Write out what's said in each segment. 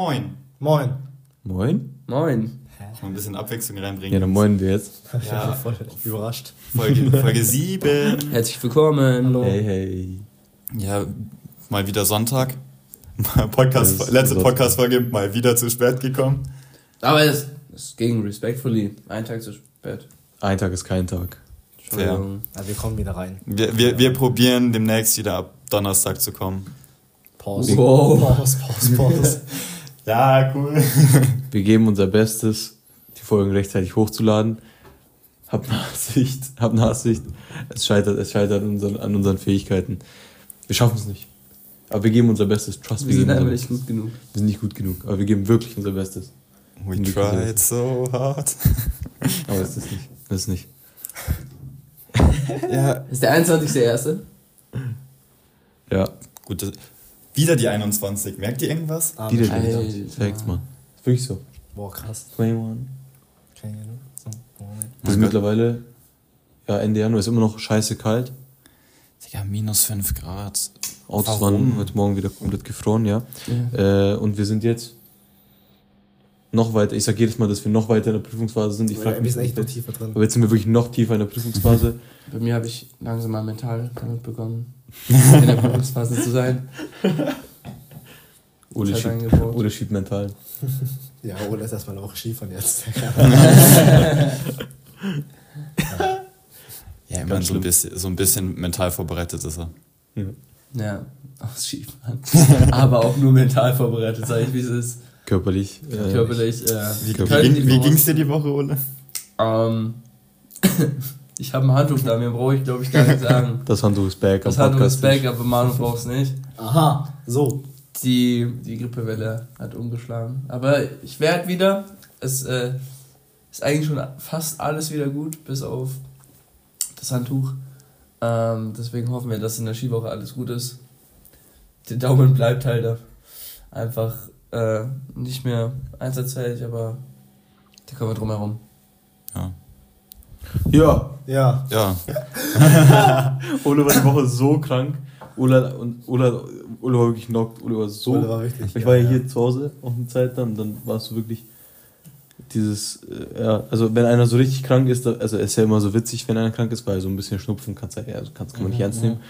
Moin. Moin. Moin? Moin. Mal ein bisschen Abwechslung reinbringen. Ja, dann moin wir jetzt. Ja. voll überrascht. Folge, Folge 7. Herzlich willkommen. Hallo. Hey, hey. Ja, mal wieder Sonntag. Podcast, letzte. Podcast-Folge mal wieder zu spät gekommen. Aber es, es ging respectfully. Ein Tag zu spät. Ein Tag ist kein Tag. Entschuldigung. Ja, wir kommen wieder rein. Wir, wir, wir probieren demnächst wieder ab Donnerstag zu kommen. Pause. Wow. Pause, Pause, Pause. Ja, cool. Wir geben unser Bestes, die Folgen rechtzeitig hochzuladen. Hab Nachsicht, hab Nachsicht. Es scheitert, es scheitert an unseren, an unseren Fähigkeiten. Wir schaffen es nicht. Aber wir geben unser Bestes. Trust, Wir sind einfach nicht gut genug. Wir sind nicht gut genug, aber wir geben wirklich unser Bestes. We tried so hard. Aber es ist nicht. Es ist nicht. Ja, Ist der 21.01.? Ja, gut. das- Wieder die 21. Merkt ihr irgendwas? Ah, die der Alter. Facts, Mann. Ist wirklich so. Boah, krass. 21. Keine Ahnung. So, Moment. Wir sind Gott. mittlerweile, ja, Ende Januar ist immer noch scheiße kalt. Digga, minus 5 Grad. Autos Warum? waren heute Morgen wieder komplett gefroren, ja. Äh, und wir sind jetzt noch weiter. Ich sag jedes Mal, dass wir noch weiter in der Prüfungsphase sind. Ich frag wir mich, sind echt noch tiefer drin. aber jetzt sind wir wirklich noch tiefer in der Prüfungsphase. Bei mir habe ich langsam mal mental damit begonnen, in der Prüfungsphase zu sein. Ole schiebt. Ole schiebt mental. Ja, oder ist erstmal Woche Skifahren jetzt. Ja, Ganz immer so ein, bisschen, so ein bisschen mental vorbereitet ist er. Ja. Ja, aus Skifahren. Aber auch nur mental vorbereitet, sage ich, wie es ist. Körperlich. Äh, Körperlich. Äh, Wie, ging, wie ging's dir die Woche, Ole? Ähm, ich habe ein Handtuch da, mir brauche ich glaube ich gar nicht sagen. Das Handtuch ist back. Das Handtuch ist back, aber Manu braucht es nicht. Aha, so. Die, die Grippewelle hat umgeschlagen. Aber ich werde wieder. Es äh, ist eigentlich schon fast alles wieder gut, bis auf das Handtuch. Ähm, deswegen hoffen wir, dass in der Skiwoche alles gut ist. Der Daumen bleibt halt da. einfach äh, nicht mehr einsatzfähig, aber da kommen wir drum herum. Ja. Ja, Ja. Ja, Ole war die Woche so krank. Ole, und Ole, Ole war wirklich knockt. Ole war so. Ole war richtig, ich war ja ja. hier zu Hause auch eine Zeit dann. Dann warst du wirklich dieses. Äh, ja, also wenn einer so richtig krank ist, da, also es ist ja immer so witzig, wenn einer krank ist, weil so ein bisschen Schnupfen kannst du ja, also kannst, kann man nicht ernst nehmen.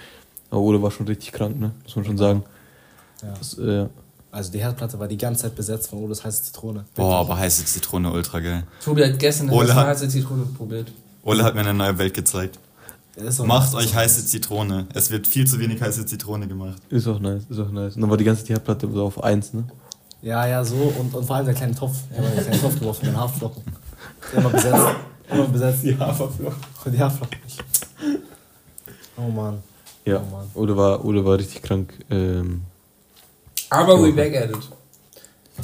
Aber Ole war schon richtig krank, ne? Muss man schon sagen. Ja. Das, äh, Also die Herdplatte war die ganze Zeit besetzt von Oles heiße Zitrone. boah, aber heiße Zitrone, ultra geil. Tobi hat gestern Ole hat- heiße Zitrone probiert. Ole hat mir eine neue Welt gezeigt. Macht nice. euch heiße Zitrone. Es wird viel zu wenig heiße Zitrone gemacht. ist auch nice, ist auch nice. Und dann war die ganze Herdplatte so auf 1, ne? Ja, ja, so. Und, und vor allem der kleine Topf. Ich habe einen kleinen Topf geworfen, den Haferflocken. Immer besetzt. Immer besetzt. Die Haferflocken. Die Haferflocken nicht. Oh Mann. Ja. Oh Mann. Ole war, Ole war richtig krank. Ähm, Aber we back at it.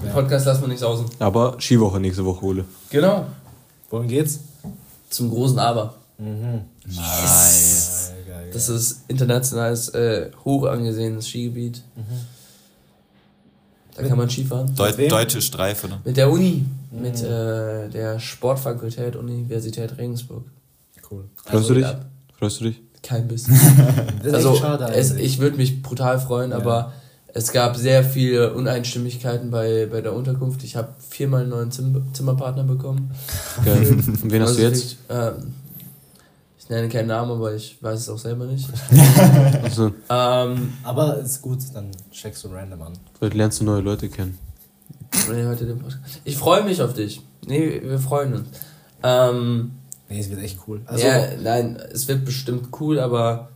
Den Ja. Podcast lassen wir nicht sausen. aber Skiwoche nächste Woche, Ole. Genau. Wohin geht's? Zum großen Aber. Mhm. Nice. Geil, geil, Das ist internationales, äh, hoch angesehenes Skigebiet. Da kann man Skifahren. Deu deutsche Streife, oder? Mit der Uni. Mit äh, der Sportfakultät Universität Regensburg. Cool. Freust du dich? Freust du dich? Kein bisschen. Also, schade es, ich würde mich brutal freuen, Ja. aber es gab sehr viele Uneinstimmigkeiten bei, bei der Unterkunft. Ich habe viermal einen neuen Zim Zimmerpartner bekommen. Geil. Und wen hast du jetzt? Ich, ähm, ich nenne keinen Namen, aber ich weiß es auch selber nicht. Also, ähm, Aber ist gut, dann checkst du random an. vielleicht lernst du neue Leute kennen. ich freue mich auf dich. Nee, wir freuen uns. Ähm, Nee, es wird echt cool. Also, ja, nein, es wird bestimmt cool, aber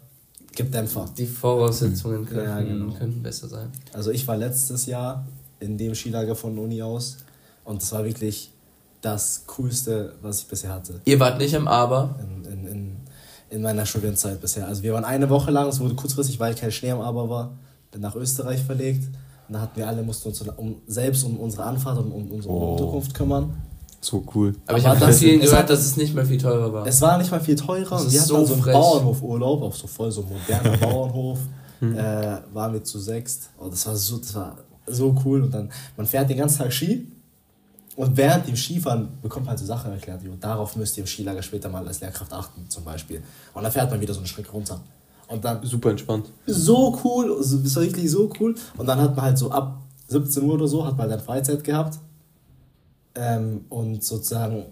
gib Dämpfer. die Voraussetzungen könnten, Ja, genau. könnten besser sein. Also ich war letztes Jahr in dem Skilager von der Uni aus und das war wirklich das Coolste, was ich bisher hatte. Ihr wart nicht am Aber. In, in, in, in meiner Studienzeit bisher. Also wir waren eine Woche lang, es wurde kurzfristig, weil kein Schnee am Aber war, nach Österreich verlegt. Und da hatten wir alle, mussten uns um, selbst um unsere Anfahrt und um unsere Oh. Unterkunft kümmern. So cool. Aber ich habe das- vielen gehört, dass es nicht mehr viel teurer war. Es war nicht mal viel teurer Das und ist wir hatten so dann so einen. Bauernhofurlaub, auf so voll so moderner Bauernhof. Äh, waren wir zu sechst. Oh, das war so, das war so cool. Und dann, man fährt den ganzen Tag Ski und während dem Skifahren bekommt man halt so Sachen erklärt. Und darauf müsst ihr im Skilager später mal als Lehrkraft achten, zum Beispiel. Und dann fährt man wieder so eine Strecke runter. Und dann Super entspannt. so cool, so- das war wirklich so cool. Und dann hat man halt so ab 17 Uhr oder so, hat man dann Freizeit gehabt. Ähm, und sozusagen,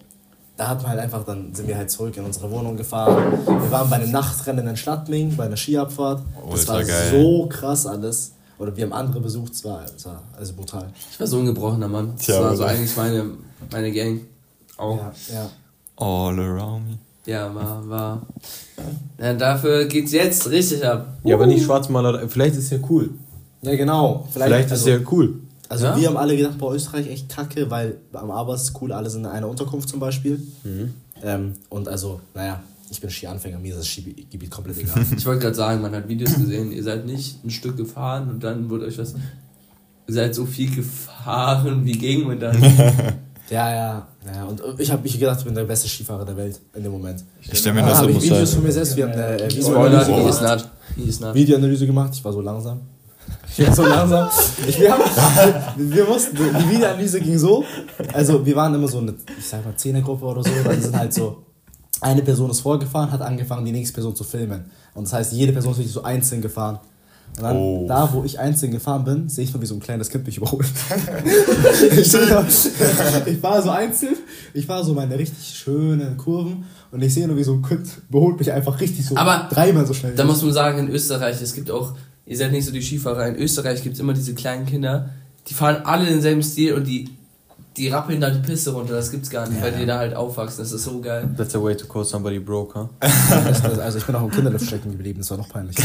da hat man halt einfach, dann sind wir halt zurück in unsere Wohnung gefahren. Wir waren bei einem Nachtrennen in Stadtming, bei einer Skiabfahrt. Das Ultra war geil. so krass alles. Oder wir haben andere besucht, es war, es war also brutal. Ich war so ein gebrochener Mann. Das Tja, war so eigentlich meine, meine Gang. Auch. Ja, ja. All around me. Ja, war, war. Ja, dafür geht's jetzt richtig ab. Ja, aber nicht Schwarzmaler. Vielleicht ist ja cool. ja genau. Vielleicht, Vielleicht, ist also, ja cool. Also Ja? wir haben alle gedacht, bei Österreich echt kacke, weil am Aber ist es cool, alle sind in einer Unterkunft zum Beispiel. Mhm. Ähm, und also, naja, ich bin Skianfänger, mir ist das Skigebiet komplett egal. Ich wollte gerade sagen, man hat Videos gesehen, ihr seid nicht ein Stück gefahren und dann wurde euch was. Ihr seid so viel gefahren wie und dann. ja, ja, ja. Und ich habe mich gedacht, ich bin der beste Skifahrer der Welt in dem Moment. Ich stelle mir Dann das so ich Videos sein. von mir selbst, wir haben eine äh, Spoiler, Videoanalyse, gemacht. Videoanalyse gemacht, ich war so langsam. Ich war so langsam. Ich, wir, haben, wir mussten, die Videoanalyse ging so, also wir waren immer so eine, ich sag mal, Zehnergruppe oder so, dann sind halt so, eine Person ist vorgefahren, hat angefangen, die nächste Person zu filmen. Und das heißt, jede Person ist wirklich so einzeln gefahren. Und dann, Oh. da, wo ich einzeln gefahren bin, sehe ich nur, wie so ein kleines Kind mich überholt. ich, ich war so einzeln, ich war so meine richtig schönen Kurven und ich sehe nur, wie so ein Kind überholt mich einfach richtig so Aber dreimal so schnell. Da muss man sagen, in Österreich, es gibt auch, ihr seid nicht so die Skifahrer, in Österreich gibt es immer diese kleinen Kinder, die fahren alle denselben Stil und die, die rappeln da die Piste runter, das gibt's gar nicht, Ja. weil die da halt aufwachsen, das ist so geil. That's a way to call somebody broke, huh? Also ich bin auch im Kinderlift stecken geblieben, das war noch peinlich.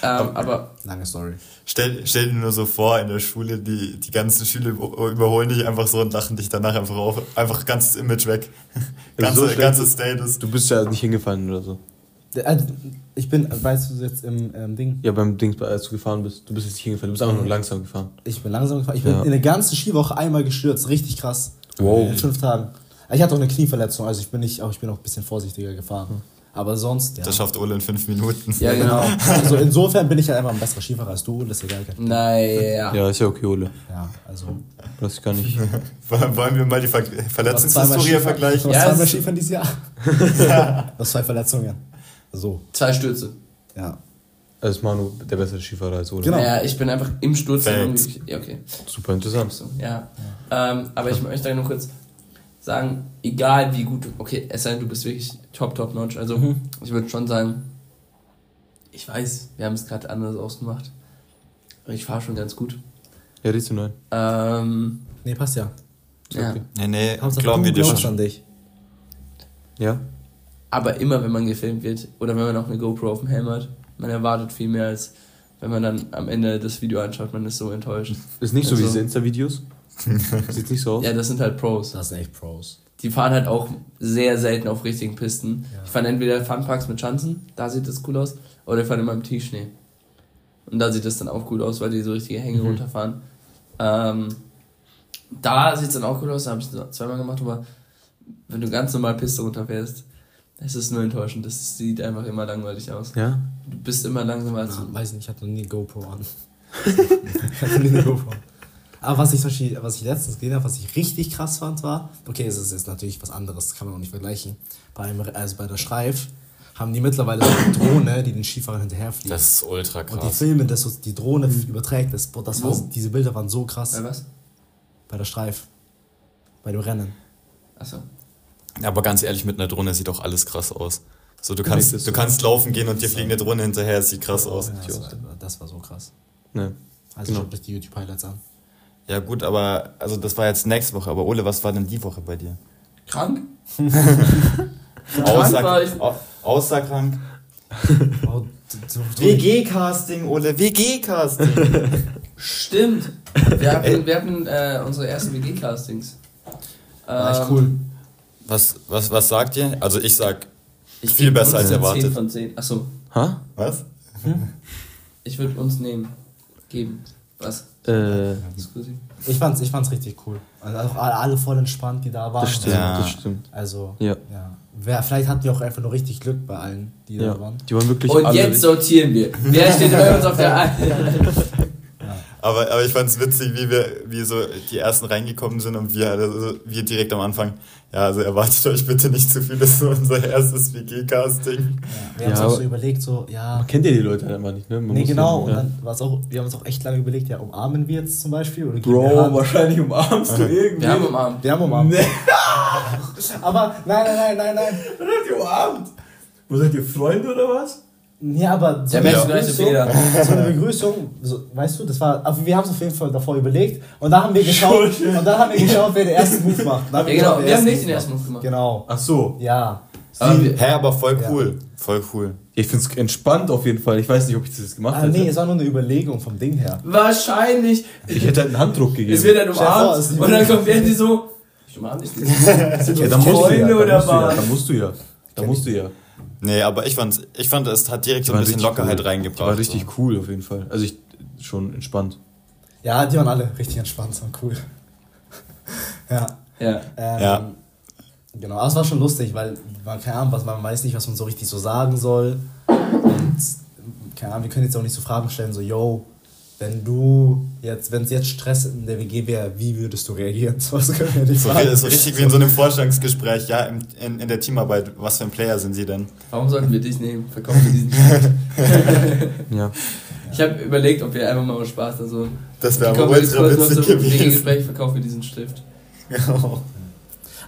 Ähm, aber Lange Story. Stell, stell dir nur so vor, in der Schule, die, die ganzen Schüler über- überholen dich einfach so und lachen dich danach einfach auf. Einfach ganzes Image weg. Ganze, so ganzes ist- Status. Du bist ja nicht hingefallen oder so. Also, Ich bin, weißt du jetzt im ähm, Ding, Ja, beim Dings, als du gefahren bist. Du bist jetzt nicht hingefallen, du bist einfach nur langsam gefahren. ich bin langsam gefahren. Ich bin Ja. in der ganzen Skiwoche einmal gestürzt, richtig krass. Wow. In fünf Tagen. Ich hatte auch eine Knieverletzung, also ich bin nicht, auch ich bin auch ein bisschen vorsichtiger gefahren. Aber sonst, ja. Das schafft Ole in fünf Minuten. ja genau. Also insofern bin ich halt einfach ein besserer Skifahrer als du, das ist egal. naja. Ja, ist ja okay, Ole. Ja, also. Das ich gar nicht. Wollen wir mal die Ver Verletzungshistorie vergleichen? Du Ja, zweimal es- Skifahren dieses Jahr. Du hast zwei Verletzungen. So, Zwei Stürze. ja. Als Manu der bessere Skifahrer als Ole. Genau. Ja, ich bin einfach im Sturz. Ja, okay. Super interessant. So, ja. Ähm, aber ich möchte nur kurz sagen, egal wie gut du, okay, es sei denn, du bist wirklich top, top notch. Also, ich würde schon sagen, ich weiß, wir haben es gerade anders ausgemacht. Aber ich fahre schon ganz gut. Ja, riechst du neun. Ähm, Nee, passt ja. ja. okay. Nee, nee, Hauptsache, glauben du wir dir schon. an dich. Ja? Aber immer, wenn man gefilmt wird oder wenn man auch eine GoPro auf dem Helm hat, man erwartet viel mehr, als wenn man dann am Ende das Video anschaut, man ist so enttäuscht. Ist nicht so wie Also- diese Insta-Videos. Sieht nicht so aus. Ja, das sind halt Pros. Das sind echt Pros. Die fahren halt auch sehr selten auf richtigen Pisten. Ja. Ich fahre entweder Funparks mit Schanzen, da sieht das cool aus, oder ich fahre immer im Tiefschnee. Und da sieht das dann auch gut aus, weil die so richtige Hänge Mhm. runterfahren. Ähm, da sieht es dann auch gut aus, da habe ich es zweimal gemacht, aber wenn du ganz normal Piste runterfährst, ist es nur enttäuschend. Das sieht einfach immer langweilig aus. Ja? Du bist immer langsamer als Ja, du. weiß nicht, ich hatte noch nie eine GoPro an. ich hatte nie eine GoPro an. Aber was ich, zum Beispiel, was ich letztens gesehen habe, was ich richtig krass fand, war, okay, es ist jetzt natürlich was anderes, kann man auch nicht vergleichen. Beim, also bei der Streif haben die mittlerweile so eine Drohne, die den Skifahrern hinterherfliegt. Das ist ultra Und die krass. filmen das, so- die Drohne überträgt das. Boah, das war, diese Bilder waren so krass. Bei was? Bei der Streif. Bei dem Rennen. Achso. Aber ganz ehrlich, mit einer Drohne sieht auch alles krass aus. So, du kannst, das du kannst laufen gehen und dir fliegt eine Drohne hinterher, es sieht krass aus. Ja, das, war, das war so krass. Ne. Also Genau. schaut euch die YouTube-Highlights an. Ja gut, aber also das war jetzt nächste Woche. Aber Ole, was war denn die Woche bei dir? Krank? Außer, war ich- au- außer krank. Oh, WG-Casting, Ole, WG-Casting. Stimmt. Wir hatten, wir hatten äh, unsere ersten WG-Castings. War echt Ähm, cool. Was, was, was sagt ihr? Also ich sag, Ich Viel besser uns als erwartet. 10 von 10. Achso, Ha? was? ich würde uns nehmen. Geben. Was? Äh. Ich fand's, ich fand's richtig cool. Also auch alle, voll entspannt, die da waren. das stimmt, Ja. das stimmt. Also, Ja. ja. Wer, vielleicht hatten wir auch einfach nur richtig Glück bei allen, die da Ja. waren. Die waren wirklich Und alle jetzt sortieren wir. Wer steht bei uns auf der einen? Aber, aber ich fand es witzig, wie wir, wie so die ersten reingekommen sind und wir, also wir direkt am Anfang, ja, also erwartet euch bitte nicht zu viel, das ist so unser erstes WG-Casting. Ja, wir haben Ja, uns auch so überlegt, so, ja. Man kennt ja die Leute einfach nicht, ne? Man Nee, genau. Ja, Und dann war es auch, wir haben uns auch echt lange überlegt, ja, umarmen wir jetzt zum Beispiel? Oder Bro, wahrscheinlich umarmst du irgendwie. Wir haben umarmt. Wir haben umarmt. Nee. Aber nein, nein, nein, nein, nein. Dann habt ihr umarmt. Wo seid ihr Freunde oder was? Ja, aber so Der eine Begrüßung- Fehler. So eine Begrüßung, so, weißt du, das war, aber wir haben es auf jeden Fall davor überlegt und dann haben wir geschaut und dann haben wir geschaut, wer den ersten Move macht. Dann Ja, genau. Wir haben nicht den ersten. Move gemacht. Genau. Ach so. Ja. Aber wir, Hä, aber voll Ja. cool. Voll cool. Ich find's entspannt auf jeden Fall. Ich weiß nicht, ob ich das jetzt gemacht Ah, hätte. nee, es war nur eine Überlegung vom Ding her. wahrscheinlich. Ich hätte halt einen Handdruck gegeben. Es wird dann vor, es umarmt und dann kommt der die so. Ich umarme dich nicht. ja, dann musst du Freunde ja, oder dann musst du ja, was? dann musst du ja. Da musst du ja. Nee, aber ich fand's, ich fand, es hat direkt so ein bisschen Lockerheit cool. reingebracht. Die war richtig cool auf jeden Fall. Also ich schon entspannt. Ja, die waren alle richtig entspannt und cool. ja. Ja. Ähm, Ja. Genau, aber es war schon lustig, weil man keine Ahnung, was man weiß nicht, was man so richtig so sagen soll. Und keine Ahnung, wir können jetzt auch nicht so Fragen stellen, so, yo, wenn du jetzt, wenn es jetzt Stress in der WG wäre, wie würdest du reagieren? So was können wir nicht So, so richtig wie in so einem Vorstellungsgespräch, ja, im, in, in der Teamarbeit. Was für ein Player sind sie denn? Warum sollten wir dich nehmen? Verkaufen wir diesen Stift. Ja. Ich habe überlegt, ob wir einfach mal aus Spaß da so. Das wäre aber jetzt ultra witzig gewesen. Wegegespräch, verkaufen wir diesen Stift. Genau.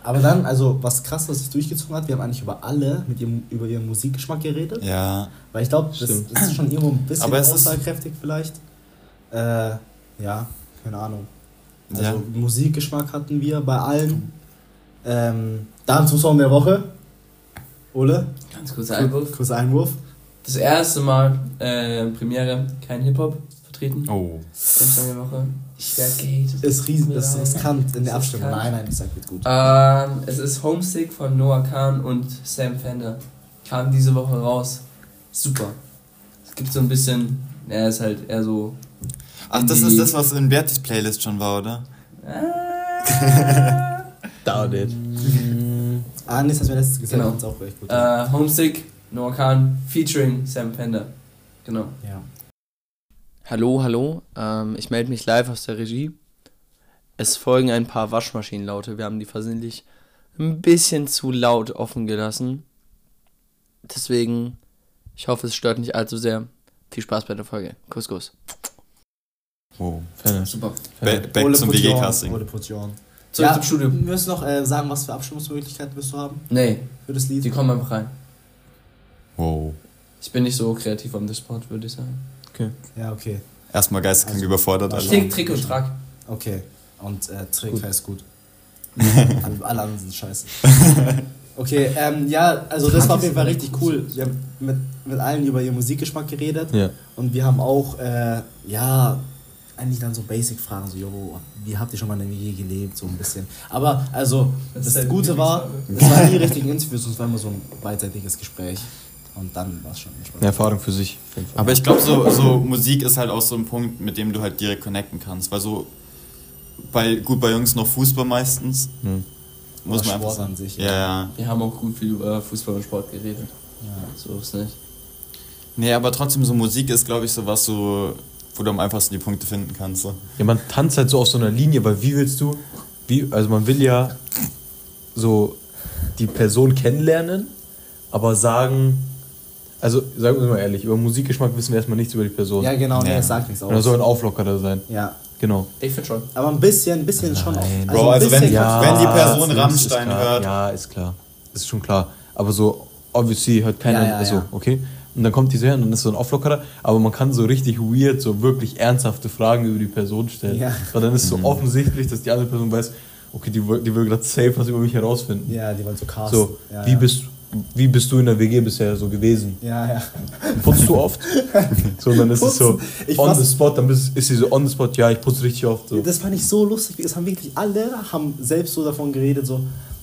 Aber dann, also was krass, was sich durchgezogen hat, wir haben eigentlich über alle mit ihrem, über ihren Musikgeschmack geredet. Ja. Weil ich glaube, das, das ist schon irgendwo ein bisschen aussagekräftig vielleicht. Äh, ja, keine Ahnung. Also Ja. Musikgeschmack hatten wir bei allen. Ähm, dann zum Song der Woche. Ole, Ganz kurzer Einwurf. kurzer Einwurf. Das erste Mal äh, Premiere, kein Hip-Hop vertreten. Oh. Song der Woche. Ich werde gehatet. Ist riesen, ist Nein. riskant in der Ist Abstimmung. Nein, nein, ich sag, wird gut. Ähm, es ist Homesick von Noah Kahn und Sam Fender. Kam diese Woche raus. Super. Es gibt so ein bisschen, er ist halt eher so. Ach, das ist das, was in Bertis Playlist schon war, oder? Doubt it. Ah, nee, das hast du mir letztes gesagt, Genau. ist auch echt gut. Äh, Homesick, Noah Kahn, featuring Sam Fender. Genau. ja. Hallo, hallo. Ähm, ich melde mich live aus der Regie. Es folgen ein paar Waschmaschinenlaute. Wir haben die versehentlich ein bisschen zu laut offen gelassen. Deswegen, ich hoffe, es stört nicht allzu sehr. Viel Spaß bei der Folge. Kuss, Kuss. Wow. Fairness. Super. Ba back Ole zum WG-Casting. Zurück Ja, zum Studio. Wir müssen noch äh, sagen, was für Abstimmungsmöglichkeiten wirst du haben Nee, für das Lied. die kommen einfach rein. Wow. Ich bin nicht so kreativ the spot, würde ich sagen. Ja, okay. Erstmal geisteskrank Also, überfordert. also-. Trick, Trick und Track. Okay. Und äh, Trick Gut. heißt gut. alle, alle anderen sind scheiße. Okay, ähm, ja, also das war auf jeden Fall richtig cool. Wir haben mit, mit allen über ihren Musikgeschmack geredet Ja. und wir haben auch, äh, ja, eigentlich dann so Basic-Fragen, so, jo, wie habt ihr schon mal in der WG gelebt, so ein bisschen. Aber, also, Das das, halt Gute war, es waren nie richtigen Interviews, es war immer so ein beidseitiges Gespräch. Und dann war es schon. Eine Erfahrung für sich. Aber ich glaube, so, so Musik ist halt auch so ein Punkt, mit dem du halt direkt connecten kannst. Weil so, bei, gut, bei Jungs noch Fußball meistens. Hm. Muss Oder man einfach Sport an sich, Ja, ja. ja. Wir haben auch gut viel über Fußball und Sport geredet. Ja. So ist nicht. Nee, aber trotzdem, so Musik ist, glaube ich, so was, so, wo du am einfachsten die Punkte finden kannst. So. Ja, man tanzt halt so auf so einer Linie, weil wie willst du, wie, also man will ja so die Person kennenlernen, aber sagen, also sagen wir mal ehrlich, über Musikgeschmack wissen wir erstmal nichts über die Person. Ja, genau, nee, Ja. es sagt nichts Und er aus. soll ein Auflockerer sein. Ja, Genau. Ich finde schon. aber ein bisschen, ein bisschen schon auch. Nein. Bro, also wenn- Ja. wenn die Person Rammstein hört. Ja, ist klar. Ist schon klar. Aber so, obviously hört keiner, Ja, ja, also, ja. okay. Und dann kommt die so her und dann ist so ein Auflockerer, aber man kann so richtig weird, so wirklich ernsthafte Fragen über die Person stellen. Ja. Weil dann ist so offensichtlich, dass die andere Person weiß, okay, die, will- die will gerade safe was über mich herausfinden. Ja, die wollen so casten. So, ja, wie, ja. Bist, wie bist du in der WG bisher so gewesen? Ja, ja. Putzt du oft? So, und dann ist es so Putzen. Ich on the spot, dann bist, ist sie so on the spot, ja, ich putze richtig oft. So. Das fand ich so lustig. Das haben wirklich alle haben selbst so davon geredet. So.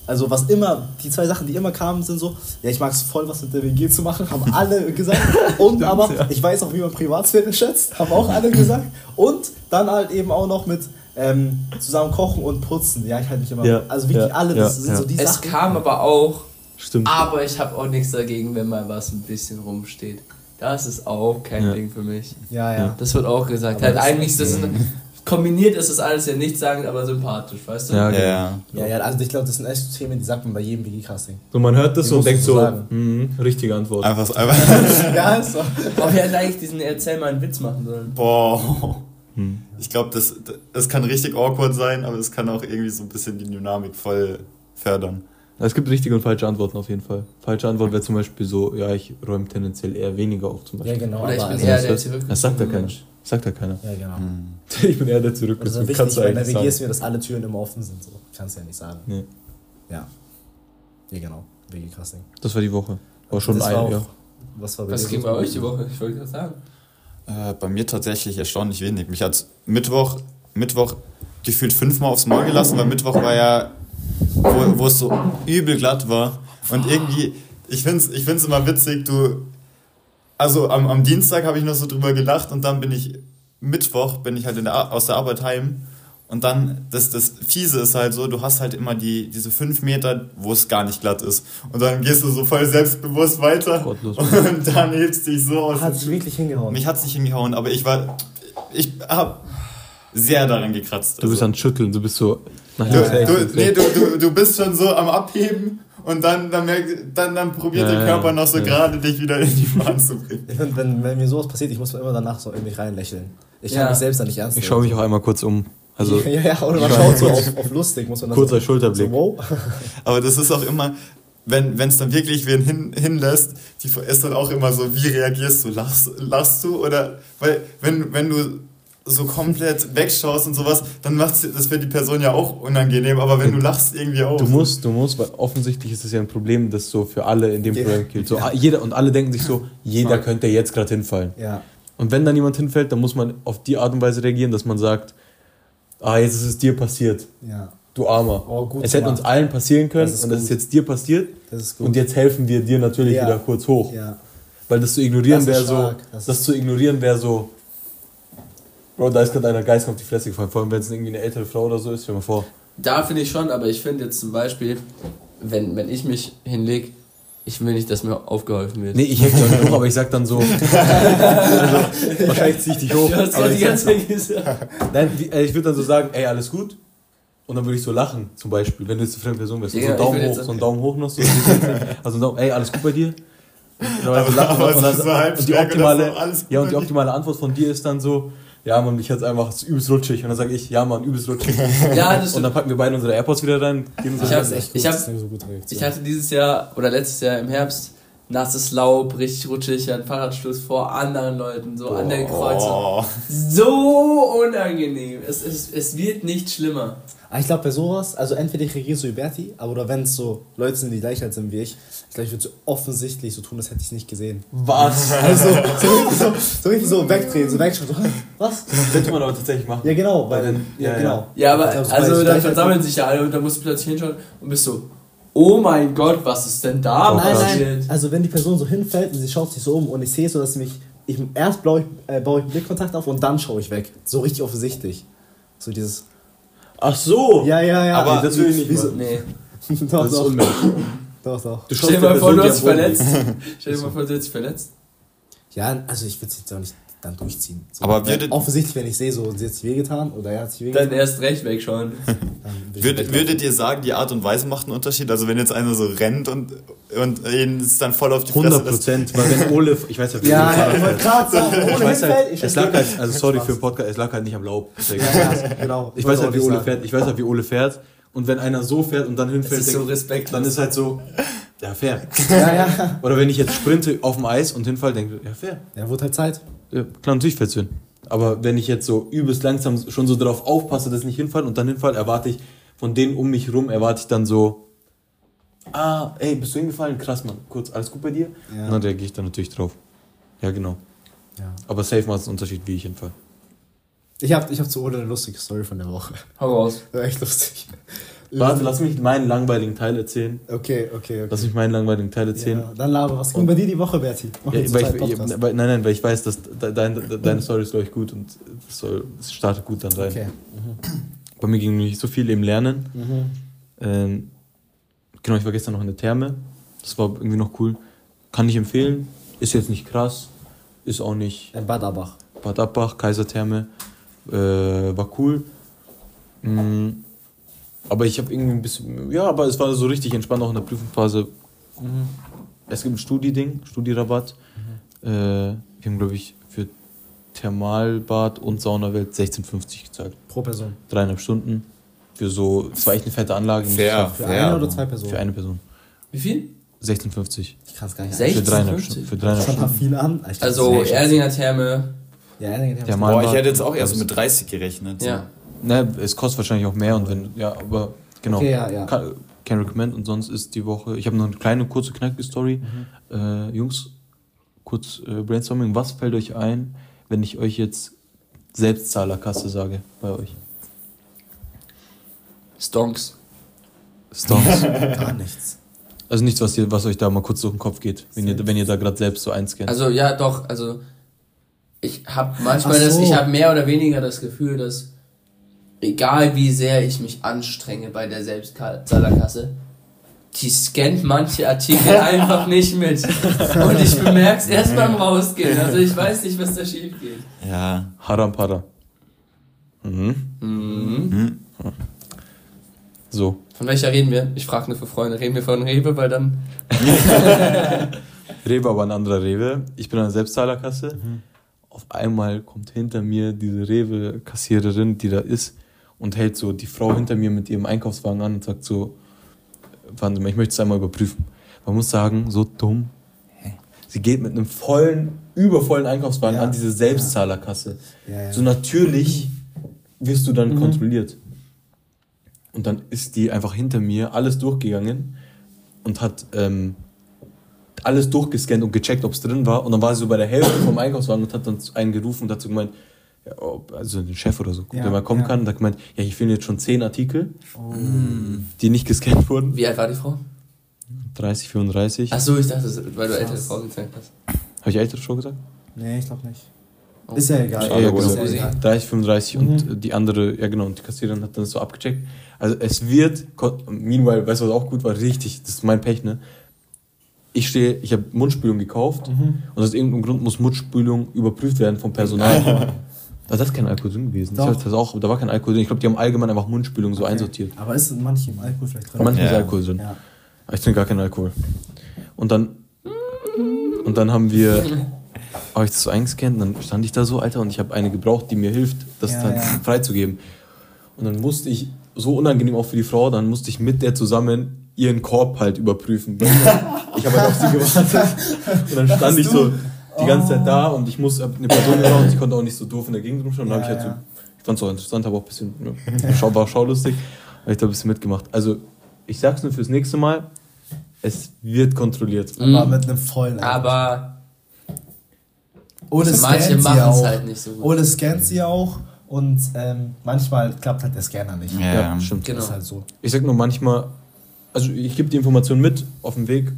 Also was immer, die zwei Sachen, die immer kamen, sind so, ja, ich mag es voll, was mit der WG zu machen, haben alle gesagt. Und aber ja. ich weiß auch, wie man Privatsphäre schätzt, haben auch alle gesagt. Und dann halt eben auch noch mit ähm, zusammen kochen und putzen. Ja, ich halte mich immer. Ja, also wirklich ja, alle, das ja, sind ja. so die Es Sachen. kam aber auch, Stimmt. aber ich habe auch nichts dagegen, wenn mal was ein bisschen rumsteht. Das ist auch kein Ja. Ding für mich. Ja, ja. Das wird auch gesagt. Aber halt das- eigentlich, das ist ein, kombiniert ist das alles ja nicht sagen, aber sympathisch, weißt du? Ja, genau. Ja. Ja, ja, also ich glaube, das sind echt Themen, die sagt man bei jedem WG-Casting. So, man hört das Die so und denkt so mhm, richtige Antwort. Einfach, einfach. ja, ist so. Aber wir hätten eigentlich diesen Erzähl mal einen Witz machen sollen. Boah. Hm. Ich glaube, das, das kann richtig awkward sein, aber es kann auch irgendwie so ein bisschen die Dynamik voll fördern. Es gibt richtige und falsche Antworten auf jeden Fall. Falsche Antwort wäre zum Beispiel so, ja, ich räume tendenziell eher weniger auf zum Ja, Beispiel. genau. Oder ich bin also, eher der das- sagt ja keiner. Sagt ja keiner. Ja, genau. Ich bin eher der zurück. Und das ist kannst wichtig, du eigentlich WG ist sagen. mir, dass alle Türen immer offen sind. So. Kannst du ja nicht sagen. Nee, Ja. Ja, genau. WG-Casting. das war die Woche. War schon ein, war auch- ja. Was war bei Was ging bei euch die Woche? Ich wollte gerade sagen. Äh, bei mir tatsächlich erstaunlich wenig. Mich hat Mittwoch, Mittwoch gefühlt fünfmal aufs Maul gelassen, weil Mittwoch war ja, wo, wo es so übel glatt war. Und irgendwie, ich finde es ich find's immer witzig, du. Also am, am Dienstag habe ich noch so drüber gelacht und dann bin ich, Mittwoch bin ich halt in der, aus der Arbeit heim. Und dann, das, das Fiese ist halt so, du hast halt immer die, diese fünf Meter, wo es gar nicht glatt ist. Und dann gehst du so voll selbstbewusst weiter. Gottlos. Und dann hebst du dich so aus. Hat sich wirklich hingehauen. Mich hat's nicht hingehauen, aber ich war. Ich hab sehr daran gekratzt. Du bist also. am Schütteln, du bist so nach Du, links, du, nee, du, du, du bist schon so am Abheben und dann, dann, merkt, dann, dann probiert Ja, der Körper noch so ja. gerade dich wieder in die Bahn zu bringen. Find, wenn, wenn mir sowas passiert, ich muss immer danach so in mich reinlächeln. Ich Ja. kann mich selbst dann nicht ernst Ich schaue mich auch einmal kurz um. Also ja, ja, oder man schaut so auf, auf lustig, muss man kurzer so, Schulterblick. so, wow. Aber das ist auch immer, wenn es dann wirklich wen hin, hinlässt, die ist dann auch immer so, wie reagierst du? Lachst, lachst du? Oder, weil, wenn, wenn du so komplett wegschaust und sowas, dann macht's das für die Person ja auch unangenehm, aber wenn du lachst irgendwie auch. Du musst, du musst, weil offensichtlich ist es ja ein Problem, das so für alle in dem Ja. Programm gilt. So, ah, jeder, und alle denken sich so, jeder könnte jetzt gerade hinfallen. Ja. Und wenn dann jemand hinfällt, dann muss man auf die Art und Weise reagieren, dass man sagt, ah, jetzt ist es dir passiert, Ja. du Armer. Oh, gut es hätte uns allen passieren können und es ist jetzt dir passiert Das ist gut. und jetzt helfen wir dir natürlich Ja. wieder kurz hoch. ja. Weil das zu ignorieren wäre so, das, Das zu ignorieren wäre so, Bro, da ist gerade einer Geist auf die Fresse gefallen, vor allem wenn es irgendwie eine ältere Frau oder so ist, stell dir mal vor. Da finde ich schon, aber ich finde jetzt zum Beispiel, wenn, wenn ich mich hinlege, ich will nicht, dass mir aufgeholfen wird. Nee, ich dich auch nicht hoch, aber ich sag dann so, also, wahrscheinlich zieh ich dich hoch. Du hast aber die ganze Zeit gesagt. nein, äh, ich würde dann so sagen, ey, alles gut. Und dann würde ich so lachen, zum Beispiel, wenn du jetzt eine fremde Person bist. So Ja, einen ich Daumen will hoch, so einen Daumen hoch noch. So, also einen Daumen, ey, alles gut bei dir? Und dann Aber- lachen aber und, dann, so und die optimale, so, ja, und die dir? optimale Antwort von dir ist dann so, ja Mann, ich hatte einfach es ist übelst rutschig. Und dann sage ich, ja Mann, übelst rutschig. Ja, das Und stimmt. dann packen wir beide unsere AirPods wieder rein. Geben Ich sie hab- ich hab-. Ich hatte dieses Jahr oder letztes Jahr im Herbst nasses Laub, richtig rutschig, einen Fahrradschluss vor anderen Leuten, so an der Kreuzung. Oh. So unangenehm. Es, es, es wird nicht schlimmer. Aber ich glaube, bei sowas, also entweder ich reagiere so wie Berti, aber oder wenn es so Leute sind, die gleich alt sind wie ich, ich glaube, ich würde so offensichtlich so tun, als hätte ich es nicht gesehen. Was? Also, so richtig so, so, richtig so wegdrehen, so wegschauen, so, "Hä, was? Könnte man aber tatsächlich machen. Ja, genau, weil, dann- ja, ja, genau. Ja, aber also ich dann versammeln sich ja alle und dann musst du plötzlich hinschauen und bist so, oh mein Gott, was ist denn da Nein, passiert? nein, also wenn die Person so hinfällt und sie schaut sich so um und ich sehe so, dass sie mich, ich, erst baue ich, äh, baue ich einen Blickkontakt auf und dann schaue ich weg. So richtig offensichtlich. So dieses, Ach so! ja, ja, ja. Aber das will ich nicht so-. Nee. doch, Das ist doch, unmenschlich. doch, doch. Du Stell dir mal vor, du hast dich verletzt. Stell dir mal vor, du hast dich verletzt. Ja, also ich würde es jetzt auch nicht dann durchziehen. So, Aber würdet- offensichtlich, wenn ich sehe, so, sie hat sich wehgetan oder er hat sich Dann wehgetan, erst recht wegschauen. dann will ich Würd, weglaufen. würdet ihr sagen, die Art und Weise macht einen Unterschied? Also wenn jetzt einer so rennt und, und ihn ist dann voll auf die 100 Fresse lässt. Prozent, weil wenn Ole, ich weiß ja, wie Ja, ja, ich wollte fährt. gerade sagen, Ich weiß halt, ich es lag halt, also sorry für den Podcast, es lag halt nicht am Laub. Ja. Ja, genau. Ich weiß halt, wie Ole fährt, ich weiß halt, wie Ole fährt. Und wenn einer so fährt und dann hinfällt, ist so denk- respektlos. dann ist halt so, ja, fair. Ja, ja. Oder wenn ich jetzt sprinte auf dem Eis und hinfall, denke ich, ja, fair. Ja, wurde halt Zeit. Ja, klar, natürlich fällt's hin. Aber wenn ich jetzt so übelst langsam schon so darauf aufpasse, dass ich nicht hinfall und dann hinfall, erwarte ich von denen um mich rum, erwarte ich dann so, ah, ey, bist du hingefallen? Krass, Mann. Kurz, alles gut bei dir? Ja. Und dann reagiere ich da natürlich drauf. Ja, genau. Ja. Aber safe macht es einen Unterschied, wie ich hinfall. Ich habe ich hab zu Ole eine lustige Story von der Woche. Hau raus. War echt lustig. Warte, lass mich meinen langweiligen Teil erzählen. Okay, okay, okay. Lass mich meinen langweiligen Teil erzählen. Ja, dann laber, was ging bei dir die Woche, Berti? Ja, ich, weil, nein, nein, weil ich weiß, dass de, deine, de, deine Story ist, glaube ich, gut und es, soll, es startet gut dann rein. Okay. Bei mir ging nicht so viel im Lernen. Mhm. Ähm, genau, ich war gestern noch in der Therme. Das war irgendwie noch cool. Kann ich empfehlen. Ist jetzt nicht krass. ist auch nicht In Bad Abach. Bad Abbach, Kaisertherme, äh, war cool. Mm, aber ich habe irgendwie ein bisschen, ja, aber es war so richtig entspannt auch in der Prüfungsphase. Mm, Es gibt ein Studi-Ding, Studirabatt. Äh, wir haben, glaube ich, für Thermalbad und Saunawelt 16,50 gezahlt. Pro Person. Dreieinhalb Stunden. Für so, es war echt eine fette Anlage. Fair. Für Ja. eine oder zwei Personen? Für eine Person. Wie viel? 16,50. Ich kann es gar nicht Sech- Für dreieinhalb 16,50. Stunden. Für dreieinhalb Stunden. viel an. Also Erdinger Therme. Ja, ja, Boah, ich hätte jetzt auch erst mit 30 gerechnet. Ja. Ne, es kostet wahrscheinlich auch mehr und wenn, ja, aber genau. Okay, ja, ja. Kann, can recommend und sonst ist die Woche, ich habe noch eine kleine, kurze, knackige Story. Äh, Jungs, kurz äh, Brainstorming, was fällt euch ein, wenn ich euch jetzt Selbstzahlerkasse sage bei euch? Stonks. Stonks. Gar nichts. also nichts, was, ihr, was euch da mal kurz durch den Kopf geht, wenn ihr, wenn ihr da gerade selbst so einscannt. Also ja, doch, also ich habe manchmal Ach das, so. ich habe mehr oder weniger das Gefühl, dass egal wie sehr ich mich anstrenge bei der Selbstzahlerkasse, die scannt manche Artikel einfach nicht mit. Und ich bemerke es erst beim Rausgehen. Also ich weiß nicht, was da schief geht. Ja. Haram Pada. Mhm. Mhm. So. Von welcher reden wir? Ich frage nur für Freunde. Reden wir von Rewe, weil dann. Rewe, aber ein anderer Rewe. Ich bin an der Selbstzahlerkasse. Auf einmal kommt hinter mir diese Rewe-Kassiererin, die da ist, und hält so die Frau hinter mir mit ihrem Einkaufswagen an und sagt so: Warten Sie mal, ich möchte es einmal überprüfen. Man muss sagen, so dumm. Sie geht mit einem vollen, übervollen Einkaufswagen Ja. an diese Selbstzahlerkasse. Ja, ja. So natürlich wirst du dann kontrolliert. Und dann ist die einfach hinter mir alles durchgegangen und hat ähm, alles durchgescannt und gecheckt, ob es drin war. Und dann war sie so bei der Hälfte vom Einkaufswagen und hat dann einen gerufen und hat so gemeint, ja, ob, also den Chef oder so, Ja, der mal kommen ja. kann. Und hat gemeint, ja, hier fehlen jetzt schon zehn Artikel, Oh. die nicht gescannt wurden. Wie alt war die Frau? 30, 34. Achso, ich dachte, weil du ältere Frau gezeigt hast. Habe ich ältere schon gesagt? Nee, ich glaube nicht. Ist ja egal. Ja, Hose. genau. Ist ja egal. 30, 35 Mhm. und die andere, ja genau, und die Kassiererin hat dann so abgecheckt. Also es wird, meanwhile, weißt du, was auch gut war? Richtig, das ist mein Pech, ne? Ich stehe, ich habe Mundspülung gekauft Mhm. und aus irgendeinem Grund muss Mundspülung überprüft werden vom Personal. da ist kein Alkohol drin gewesen. Ich Doch. das auch, da war kein Alkohol drin. Ich glaube, die haben allgemein einfach Mundspülung so Okay. einsortiert. Aber ist in manchen Alkohol vielleicht drin? Manchmal ist Ja. Alkohol drin. Ja. Aber ich trinke gar keinen Alkohol. Und dann, und dann haben wir, habe ich das so eingescannt und dann stand ich da so, Alter, und ich habe eine gebraucht, die mir hilft, das Ja, dann ja. freizugeben. Und dann musste ich, so unangenehm auch für die Frau, dann musste ich mit der zusammen ihren Korb halt überprüfen. Ich habe halt auf sie gewartet. Und dann stand ich so die ganze Zeit da und ich muss eine Person gebraucht und sie konnte auch nicht so doof in der Gegend rumschauen. Und dann Ja, habe ich halt ja. so, ich fand es auch interessant, aber auch ein bisschen, ja, schau, war schaulustig. Habe ich da ein bisschen mitgemacht. Also, ich sag's nur fürs nächste Mal, es wird kontrolliert. Aber Mhm. mit einem vollen. Aber Ohne manche scannt sie machen es auch. halt nicht so gut. Ohne scannt sie auch. Und ähm, manchmal klappt halt der Scanner nicht. Ja, Ja, stimmt. Genau. Ist halt so. Ich sag nur manchmal, also ich gebe die Information mit auf dem Weg.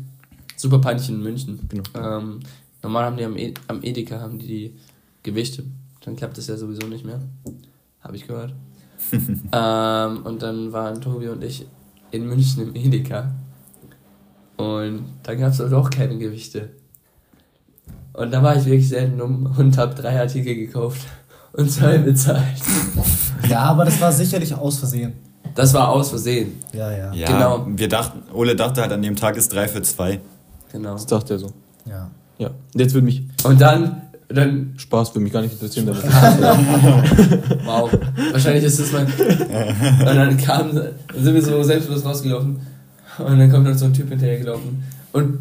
Super peinlich in München. Genau. Ähm, normal haben die am, e am Edeka haben die, die Gewichte. Dann klappt das ja sowieso nicht mehr. Habe ich gehört. ähm, und dann waren Tobi und ich in München im Edeka. Und da gab es aber auch keine Gewichte. Und da war ich wirklich selten dumm und habe drei Artikel gekauft und zwei bezahlt. Ja, aber das war sicherlich aus Versehen. Das war aus Versehen. Ja, ja. Ja, Genau. wir dachten, Ole dachte halt an dem Tag ist 3 für 2. Genau. Das dachte er so. ja. Ja. Und jetzt würde mich, Und dann, dann Spaß würde mich gar nicht interessieren. damit. Wow, wahrscheinlich ist das mein. Und dann kam, dann sind wir so selbstbewusst rausgelaufen und dann kommt noch so ein Typ hinterher gelaufen. Und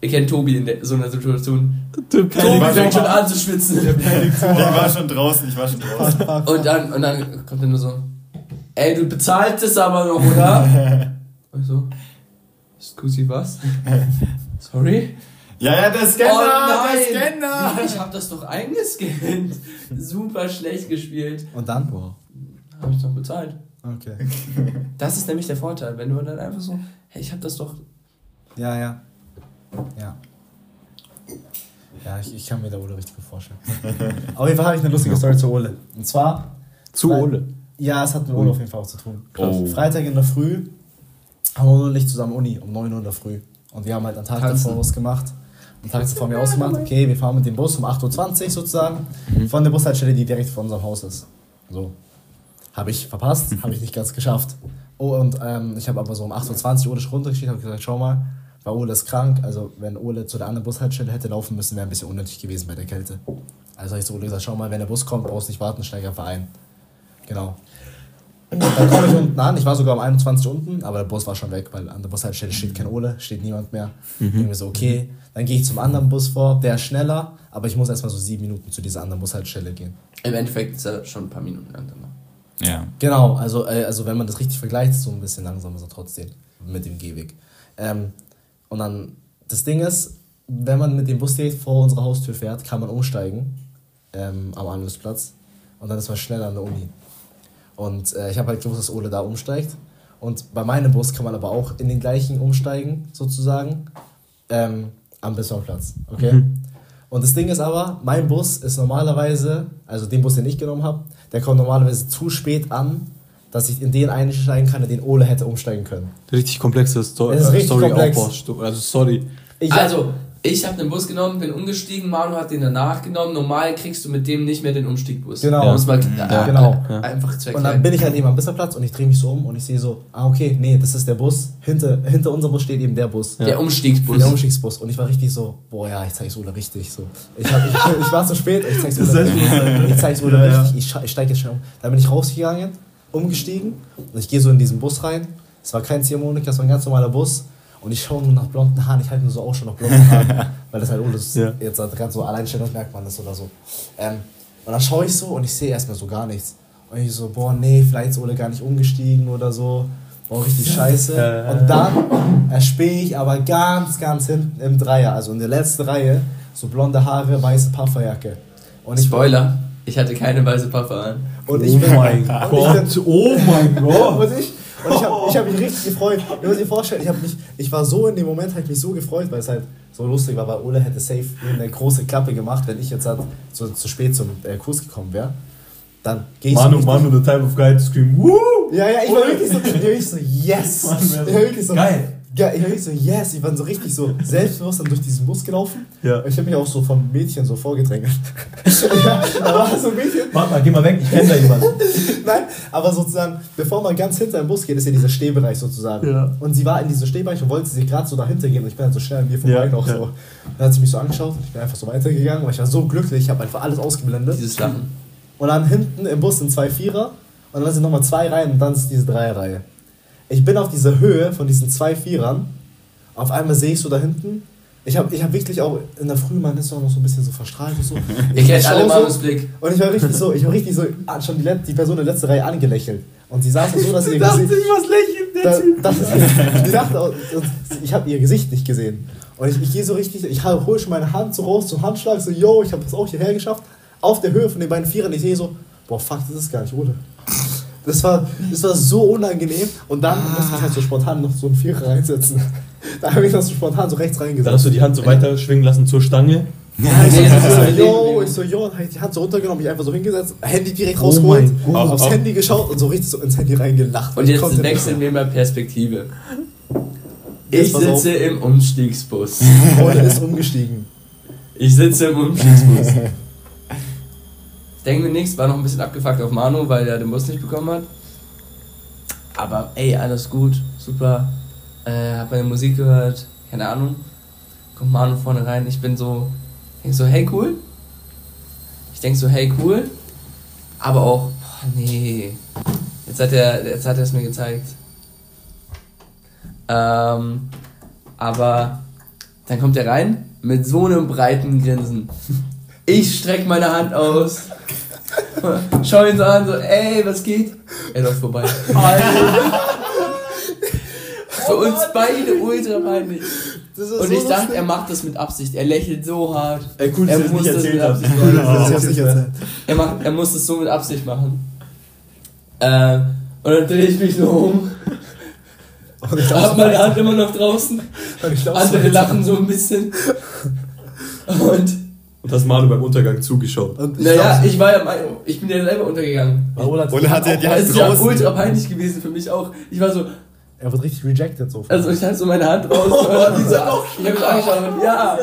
ihr kennt Tobi in der, so einer Situation. Tobi fängt schon an zu schwitzen. Ich war schon draußen, ich war schon draußen. Und dann, und dann kommt er nur so, ey, du bezahlst es aber noch, oder? Ich so, Scusi, was? Sorry? Ja, ja, der Scanner, oh der nein! Scanner! Ich hab das doch eingescannt. Super schlecht gespielt. Und dann? Boah. Hab ich doch bezahlt. Okay. Das ist nämlich der Vorteil, wenn du dann einfach so, hey, ich hab das doch. Ja, ja. Ja. Ja, ich, ich kann mir da Ole richtig vorstellen. auf jeden Fall habe ich eine lustige Story zu Ole. Und zwar. Zu Ole. Ja, es hat mit Ole auf jeden Fall auch zu tun. Oh. Freitag in der Früh haben und ich zusammen Uni um 9 Uhr in der Früh. Und wir haben halt am Tag Tanzen. davor was gemacht. Und habe ich so vor mir ausgemacht, okay, wir fahren mit dem Bus um 8.20 Uhr sozusagen von der Bushaltestelle, die direkt vor unserem Haus ist. So. Habe ich verpasst, habe ich nicht ganz geschafft. Oh, und ähm, ich habe aber so um 8.20 Uhr Ole schon runtergeschickt, habe gesagt, schau mal, weil Ole ist krank, also wenn Ole zu der anderen Bushaltestelle hätte laufen müssen, wäre ein bisschen unnötig gewesen bei der Kälte. Also habe ich so Ole gesagt, schau mal, wenn der Bus kommt, brauchst du nicht warten, steig einfach ein. Genau. Dann komme ich unten an, ich war sogar um 21 unten, aber der Bus war schon weg, weil an der Bushaltestelle steht kein Ole, steht niemand mehr. Irgendwie so, okay, dann gehe ich zum anderen Bus vor, der ist schneller, aber ich muss erstmal so sieben Minuten zu dieser anderen Bushaltestelle gehen. Im Endeffekt ist er schon ein paar Minuten langsamer. Ja. Genau, also, äh, also wenn man das richtig vergleicht, ist so ein bisschen langsamer so trotzdem mit dem Gehweg. Ähm, und dann, das Ding ist, wenn man mit dem Bus direkt vor unserer Haustür fährt, kann man umsteigen ähm, am Anschlussplatz und dann ist man schneller an der Uni. Und äh, ich habe halt gewusst, dass Ole da umsteigt. Und bei meinem Bus kann man aber auch in den gleichen umsteigen, sozusagen, ähm, am Bismarckplatz. Okay? Und das Ding ist aber, mein Bus ist normalerweise, also den Bus, den ich genommen habe, der kommt normalerweise zu spät an, dass ich in den einsteigen kann, in den Ole hätte umsteigen können. Richtig komplexe Sto äh, Story komplex. Aufbau. Also sorry. Ich Also, ich habe den Bus genommen, bin umgestiegen, Manu hat den danach genommen. Normal kriegst du mit dem nicht mehr den Umstiegbus. Genau. Es mal Ja, äh, genau. einfach zu Und dann bin ich halt eben am Bisserplatz und ich drehe mich so um und ich sehe so, ah okay, nee, das ist der Bus. Hinter, hinter unserem Bus steht eben der Bus. Der Umstiegsbus. Der Umstiegsbus. Und ich war richtig so, boah ja, ich zeig's Ole richtig. So. Ich, hab, ich, ich war zu spät, ich zeig's Ole richtig. Ich zeig's Ole richtig, ich, ich steige jetzt schnell um. Dann bin ich rausgegangen, umgestiegen und ich gehe so in diesen Bus rein. Es war kein Ziehharmonika, es war ein ganz normaler Bus. Und ich schaue nur nach blonden Haaren, ich halte nur so auch schon nach blonden Haaren, weil das halt Oles Ja. jetzt halt gerade so Alleinstellungsmerkmal ist oder so. Ähm, und dann schaue ich so und ich sehe erstmal so gar nichts. Und ich so, boah, nee, vielleicht ist Ole gar nicht umgestiegen oder so. Boah, richtig scheiße. Und dann erspähe ich aber ganz, ganz hinten im Dreier, also in der letzten Reihe, so blonde Haare, weiße Pufferjacke. Und ich, Spoiler, ich hatte keine weiße Puffer an. Und ich oh bin, mein und ich Gott. bin, Oh mein Gott. und ich, und ich habe ich hab mich richtig gefreut. Ihr müsst euch vorstellen, ich, hab mich, ich war so in dem Moment, ich mich so gefreut, weil es halt so lustig war, weil Ole hätte safe eine große Klappe gemacht, wenn ich jetzt halt zu, zu spät zum äh, Kurs gekommen wäre. Dann gehe ich Manu, so Manu, the type of guy to scream, woo! Ja, ja, ich war wirklich so, ich so yes. Mann, so- Ich wirklich so, Geil. Ge- Ich war so yes. Ich war so richtig so selbstbewusst dann durch diesen Bus gelaufen. Ja. Und ich habe mich auch so vom Mädchen so vorgedrängelt. ja, da war so ein Mädchen. Warte mal, geh mal weg, ich kenne da jemanden. Nein, aber sozusagen, bevor man ganz hinter im Bus geht, ist ja dieser Stehbereich sozusagen. Ja. Und sie war in diesem Stehbereich und wollte sich gerade so dahinter gehen und ich bin halt so schnell an mir vorbei Ja, noch ja. so. Dann hat sie mich so angeschaut und ich bin einfach so weitergegangen, weil ich war so glücklich, ich habe einfach alles ausgeblendet. Dieses Lachen. Und dann hinten im Bus sind zwei Vierer und dann sind nochmal zwei Reihen und dann ist diese Dreierreihe. Ich bin auf dieser Höhe von diesen zwei Vierern. Auf einmal sehe ich so da hinten. Ich habe ich hab wirklich auch in der Früh, man ist auch noch so ein bisschen so verstrahlt und so. Kennt schau alle so, Blick. Und ich war richtig so, ich war richtig so, ah, schon die, Let- die Person in der letzten Reihe angelächelt. Und sie saß so, dass sie ihr Gesicht. was lächelt Da, das ist, die dachte, ich habe ihr Gesicht nicht gesehen. Und ich, ich gehe so richtig, ich hole schon meine Hand so raus zum Handschlag, so, yo, ich habe das auch hierher geschafft. Auf der Höhe von den beiden Vierern, ich sehe so, boah, fuck, das ist gar nicht Ole. Das war, das war so unangenehm. Und dann musste ich halt so spontan noch so einen Vierer reinsetzen. Da habe ich das so spontan so rechts Dann reingesetzt. hast du die Hand so weiter schwingen lassen zur Stange. Ja, ich Nee, so, yo, ich so, yo, und halt die Hand so runtergenommen, mich einfach so hingesetzt, Handy direkt Oh rausgeholt, aufs Auch- Handy geschaut und so richtig so ins Handy reingelacht. Und Ich jetzt wechseln wir mal Perspektive. Ich auf. sitze im Umstiegsbus. Ole ist umgestiegen. Ich sitze im Umstiegsbus. Denken wir nichts, war noch ein bisschen abgefuckt auf Manu, weil er den Bus nicht bekommen hat. Aber ey, alles gut, super. Äh, hab meine Musik gehört, keine Ahnung. Kommt Manu vorne rein, ich bin so, denk so, hey cool. Ich denk so, hey cool. Aber auch, boah, nee. Jetzt hat er, jetzt hat er es mir gezeigt. Ähm, aber dann kommt er rein mit so einem breiten Grinsen. Ich streck meine Hand aus. Schau ihn so an, so, ey, was geht? Er läuft vorbei. Für uns beide ultra peinlich. Und so ich dachte, er macht das mit Absicht. Er lächelt so hart. Ey, cool, Er dass muss das mit. Absicht Cool, machen. Das nicht. Er, macht, er muss das so mit Absicht machen. Ähm, und dann drehe ich mich so um, Und ich hab meine Hand immer noch draußen. Andere lachen so ein bisschen. Und Und hast Manu beim Untergang zugeschaut. Und ich naja, glaub, ich war ja, ich bin ja selber untergegangen. Hat, Ole hat ja die Das Hand ist ja draußen. ultra peinlich gewesen für mich auch. Ich war so, Er wird richtig rejected so. Also ich halte so meine Hand raus und diese, ich habe mich angeschaut. Ja,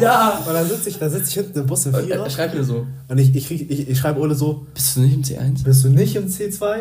ja. und dann sitze ich, dann sitz ich hinten im Bus im Und Vierer er schreibt mir so, und ich, ich, ich, ich schreibe Ole so, bist du nicht im C1? bist du nicht im C2?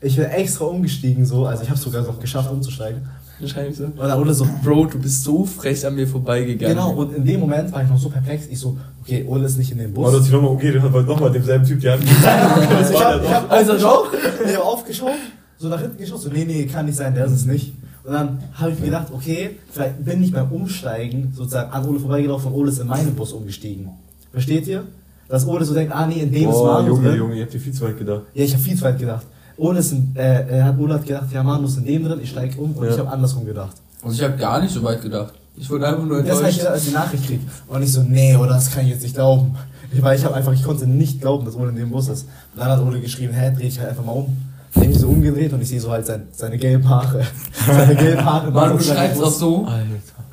Ich bin extra umgestiegen so, also ich habe sogar noch geschafft umzusteigen. Dann schreibe ich so, Und dann Ole so, Bro, du bist so frech an mir vorbeigegangen. genau, und in dem Moment war ich noch so perplex, ich so, okay, Ole ist nicht in dem Bus. hast dich nochmal umgeht und hat nochmal demselben Typ die Hand Also ich habe hab Also aufgeschaut, ich hab aufgeschaut, so nach hinten geschaut, so nee, nee, kann nicht sein, der ist es nicht. Und dann habe ich mir gedacht, okay, vielleicht bin ich beim Umsteigen sozusagen an Ole vorbeigelaufen und Ole ist in meinen Bus umgestiegen. Versteht ihr? Dass Ole so denkt, ah nee, in dem ist Oh, Manu Junge, drin. Junge, ihr habt dir viel zu weit gedacht. Ja, ich habe viel zu weit gedacht. Ole, ist äh, er hat, Ole hat gedacht, ja, Manu ist in dem drin, ich steige um und Ja. ich habe andersrum gedacht. Also ich habe gar nicht so weit gedacht. Ich wurde einfach nur Das habe ich enttäuscht. gedacht, als ich die Nachricht krieg. Und ich so, nee, oder das kann ich jetzt nicht glauben. Ich, weil ich habe einfach, ich konnte nicht glauben, dass Ole in dem Bus ist. Und dann hat Ole geschrieben, hä, dreh dich halt einfach mal um. Dann hab ich mich so umgedreht und ich sehe so halt sein, seine gelben Haare. seine gelben Haare. Mann, du Und schreibst auch so, Alter.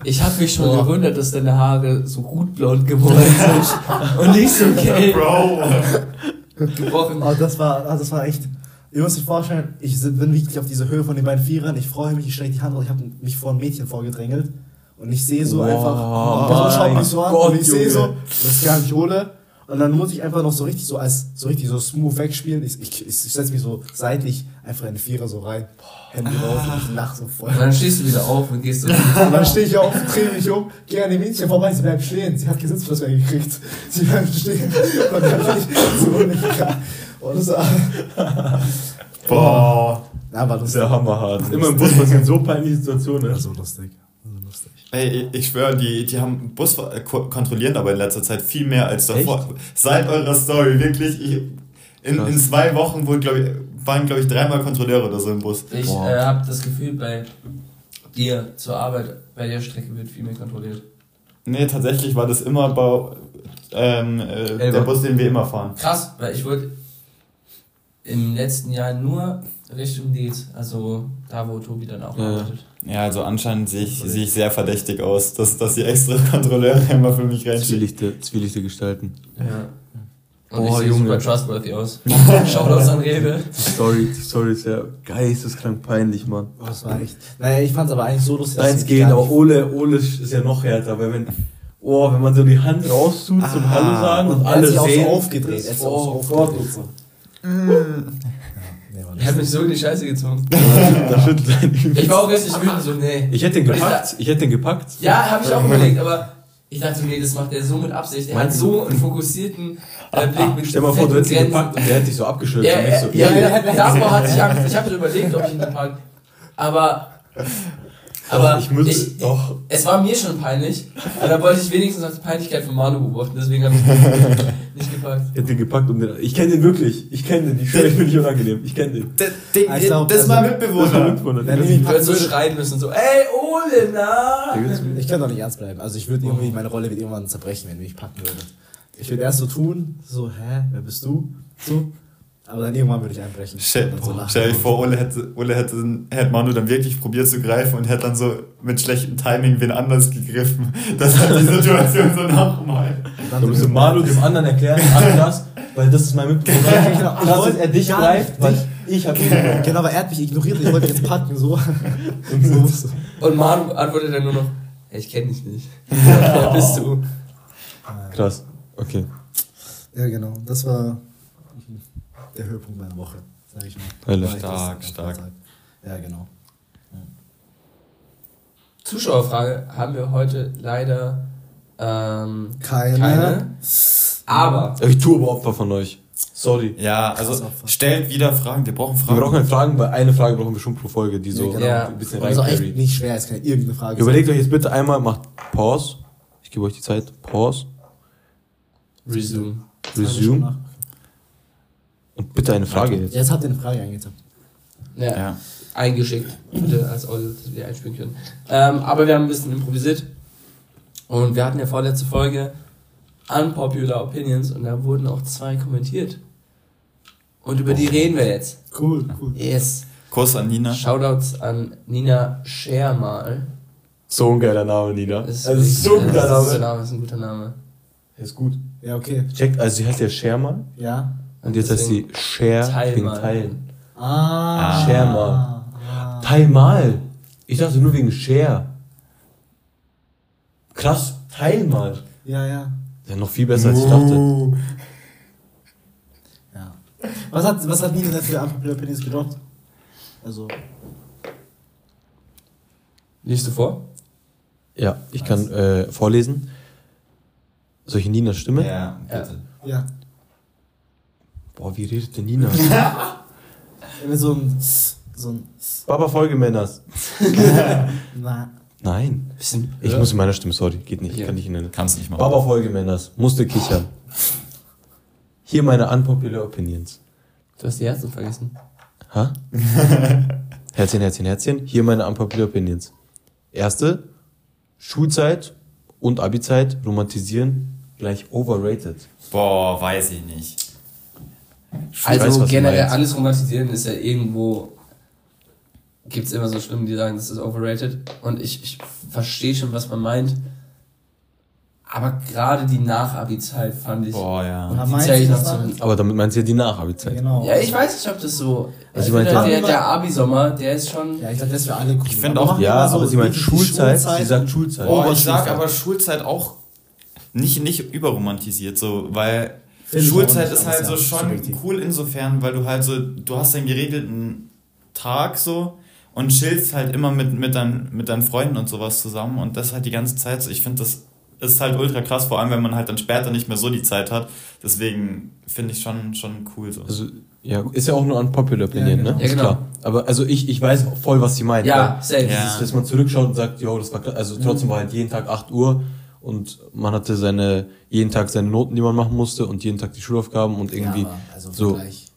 ich habe mich schon Boah. gewundert, dass deine Haare so rotblond geworden sind und nicht so gelb Bro! gebrochen. Oh, das war, ah, das war echt. Ihr müsst euch vorstellen, ich bin wirklich auf diese Höhe von den beiden Vierern. Ich freue mich, ich strecke die Hand raus. Ich habe mich vor ein Mädchen vorgedrängelt. Und ich sehe so Wow, einfach, Person schaut mich so an Gott, und ich sehe so, das ist gar nicht Ole. Und dann muss ich einfach noch so richtig so als so richtig so smooth wegspielen. Ich, ich, ich setze mich so seitlich einfach in den Vierer so rein. Hände raus und ich lach so voll. Und dann stehst du wieder auf und gehst so. Und dann stehe ich auf, drehe mich um, gehe an die Mädchen vorbei, sie bleibt stehen. Sie hat Gesichtsplatz mehr gekriegt. Sie bleibt stehen. Und dann bin ich so ungegangen. Und das war, Boah. ja, war lustig. ja hammerhart. Immer im Bus passieren so peinliche Situationen. ne? so lustig. Lustig. Ey, ich schwöre, die, die haben Bus ko- kontrollieren aber in letzter Zeit viel mehr als davor. Seit eurer Story, wirklich. Ich, in, Krass. in zwei Wochen wurden, glaub ich, waren, glaube ich, dreimal Kontrolleure oder so im Bus. Ich äh, habe das Gefühl, bei dir zur Arbeit, bei der Strecke wird viel mehr kontrolliert. Nee, tatsächlich war das immer bei ähm, äh, der. Bus, den wir immer fahren. Krass, weil ich wurde im letzten Jahr nur Richtung Dietz, also da, wo Tobi dann auch ja. arbeitet. Ja, also anscheinend sehe ich, sehe ich sehr verdächtig aus, dass, dass die extra Kontrolleure immer für mich reinschicken. Zwielichte, Zwielichte gestalten. Ja. Und Oh, ich Junge. super trustworthy aus. Shoutouts an Rewe. Die Story, die Story ist ja geisteskrank peinlich, Mann. Oh, das war echt. Naja, ich fand's aber eigentlich so lustig. ich geht, aber Ole, Ole ist ja noch härter, weil wenn, oh, wenn man so die Hand raustut zum Ah, Hallo sagen und, und er hat alle sich auch so sehen. aufgedreht, er hat sich auch so oh aufgedreht. Gott, War Er hat mich so in die Scheiße gezogen. da schüttelt ein Ich war auch richtig wütend, so, nee. Ich hätte den gepackt, ich hätte den gepackt. Ja, habe ich auch überlegt, aber ich dachte, nee, das macht er so mit Absicht. Er hat so einen fokussierten äh, Blick mit Stell mal vor, du hättest ihn gepackt und der hätte dich so abgeschüttelt. Ja, und ich so, ja, ja, ja, ja. davor hatte ich Angst. Ich habe so überlegt, ob ich ihn gepackt. Aber. Aber ich müsste, ich, doch. es war mir schon peinlich. Aber da wollte ich wenigstens noch die Peinlichkeit von Manu beobachten. Deswegen habe ich ihn nicht gepackt. Ich hätte den gepackt und den, ich kenne den wirklich. Ich kenne den. Ich schwöre, ich bin nicht unangenehm. Ich kenne den. Ich glaub, das war also- Mitbewohner. Mitbewohner. Wenn ich Ich ihn würde packen so würde, schreien müssen, so, ey, Ole, na! ich kann doch nicht ernst bleiben. Also ich würde irgendwie, meine Rolle wird irgendwann zerbrechen, wenn du mich packen würdest. Ich würde erst so tun, so, hä, wer bist du? So. Aber dann irgendwann würde ich einbrechen. Dann so lachen. stell dich vor, Ole hätte, Ole hätte, hätte Manu dann wirklich probiert zu greifen und hätte dann so mit schlechtem Timing wen anders gegriffen. Das hat die Situation so nochmal. Dann Du musst dem Manu dem anderen erklären, anders, weil das ist mein Mitbewohner. Ja, genau. Ich wollte er dich greift, nicht weil dich. ich habe ihn gepackt. Genau, aber er hat mich ignoriert, ich wollte jetzt packen, so. Und so. Und Manu antwortet dann nur noch, ey, ich kenne dich nicht. Wer bist du? Krass. Okay. Ja, genau. Das war der Höhepunkt meiner Woche, sag ich mal. Hölle. Stark, stark. Ja, genau. Zuschauerfrage haben wir heute leider ähm, Keine. keine. Aber Ich tue aber Opfer von euch. Sorry. Ja, also stellt wieder Fragen. Wir brauchen Wir Fragen. brauchen halt Fragen, weil eine Frage brauchen wir schon pro Folge, die so Ja, genau. Ja. ein bisschen auch echt nicht schwer, es kann irgendeine Frage Überlegt euch jetzt bitte einmal, macht Pause. Ich gebe euch die Zeit. Pause. Resume. Resume. Und bitte eine Frage jetzt. Jetzt habt ihr eine Frage eingetippt. Ja, Ja. eingeschickt, bitte als Audio, dass wir einspielen können. Ähm, aber wir haben ein bisschen improvisiert. Und wir hatten ja vorletzte Folge Unpopular Opinions und da wurden auch zwei kommentiert. Und über die reden wir jetzt. Cool, cool. Yes. Kuss an Nina. Shoutouts an Nina Schermal. So ein geiler Name, Nina. Ist, Also, ist so ein geiler ist, Name. Ist ein guter Name. Ist gut. Ja, okay. Checkt, also sie heißt ja Sherman Ja. Und jetzt heißt sie Share Teil wegen mal. Teilen. Ah. Share mal. Ah. Teil mal. Ich dachte nur wegen Share. Krass, teil mal. Ja, ja. Ja, noch viel besser als ich dachte. Ja. Was hat, was hat Nina denn für Unpopular Opinions gedroppt? Also, Liest du vor? Ja, ich kann äh, vorlesen. Soll ich in Ninas Stimme? Ja, bitte. ja. Boah, wie redet denn Nina? Mit so ein. So ein. Baba Folgemänners. Na, Nein. Bisschen. Ich muss in meiner Stimme, sorry, geht nicht, Ja. kann ich in Kannst nicht machen. Baba Folgemänners, musste kichern. Hier meine unpopular opinions. Du hast die Herzen vergessen. Ha? Herzchen, Herzchen, Herzchen. Hier meine unpopular opinions. Erste, Schulzeit und Abi-Zeit romantisieren gleich overrated. Boah, weiß ich nicht. Ich Also weiß, generell alles romantisieren ist ja irgendwo. Gibt es immer so Stimmen, die sagen, das ist overrated. Und ich, ich verstehe schon, was man meint. Aber gerade die Nach-Abi-Zeit fand ich. Boah, und ja. dann Die meinst zähl ich noch zu. Aber damit meinst du ja die Nach-Abi-Zeit. Genau. Ja, ich weiß nicht, ob das so. Also ich finde, der, Ja. der Abi-Sommer, der ist schon. Ja, ich glaube, das für alle cool. Ich find Aber auch- Ja, so aber sie meint die Schulzeit, sie sagt Schulzeit. Boah, ich Oberschulzeit. sag aber Schulzeit auch nicht, nicht überromantisiert, so, weil Auch Schulzeit ist halt so ja schon subjektiv. cool insofern, weil du halt so, du hast einen geregelten Tag so und chillst halt immer mit, mit, dein, mit deinen Freunden und sowas zusammen und das halt die ganze Zeit so. Ich finde, das ist halt ultra krass, vor allem wenn man halt dann später nicht mehr so die Zeit hat. Deswegen finde ich schon, schon cool so. Also, ja, ist ja auch nur unpopular opinion, genau. ne? Ja, genau. klar. Aber also ich, ich weiß voll, was sie meint. Ja, safe. Ja. Dieses, dass man zurückschaut und sagt, jo, das war klar. Also trotzdem war halt jeden Tag 8 Uhr und man hatte seine, jeden Tag seine Noten, die man machen musste und jeden Tag die Schulaufgaben und irgendwie. Ja, also so. Vergleich.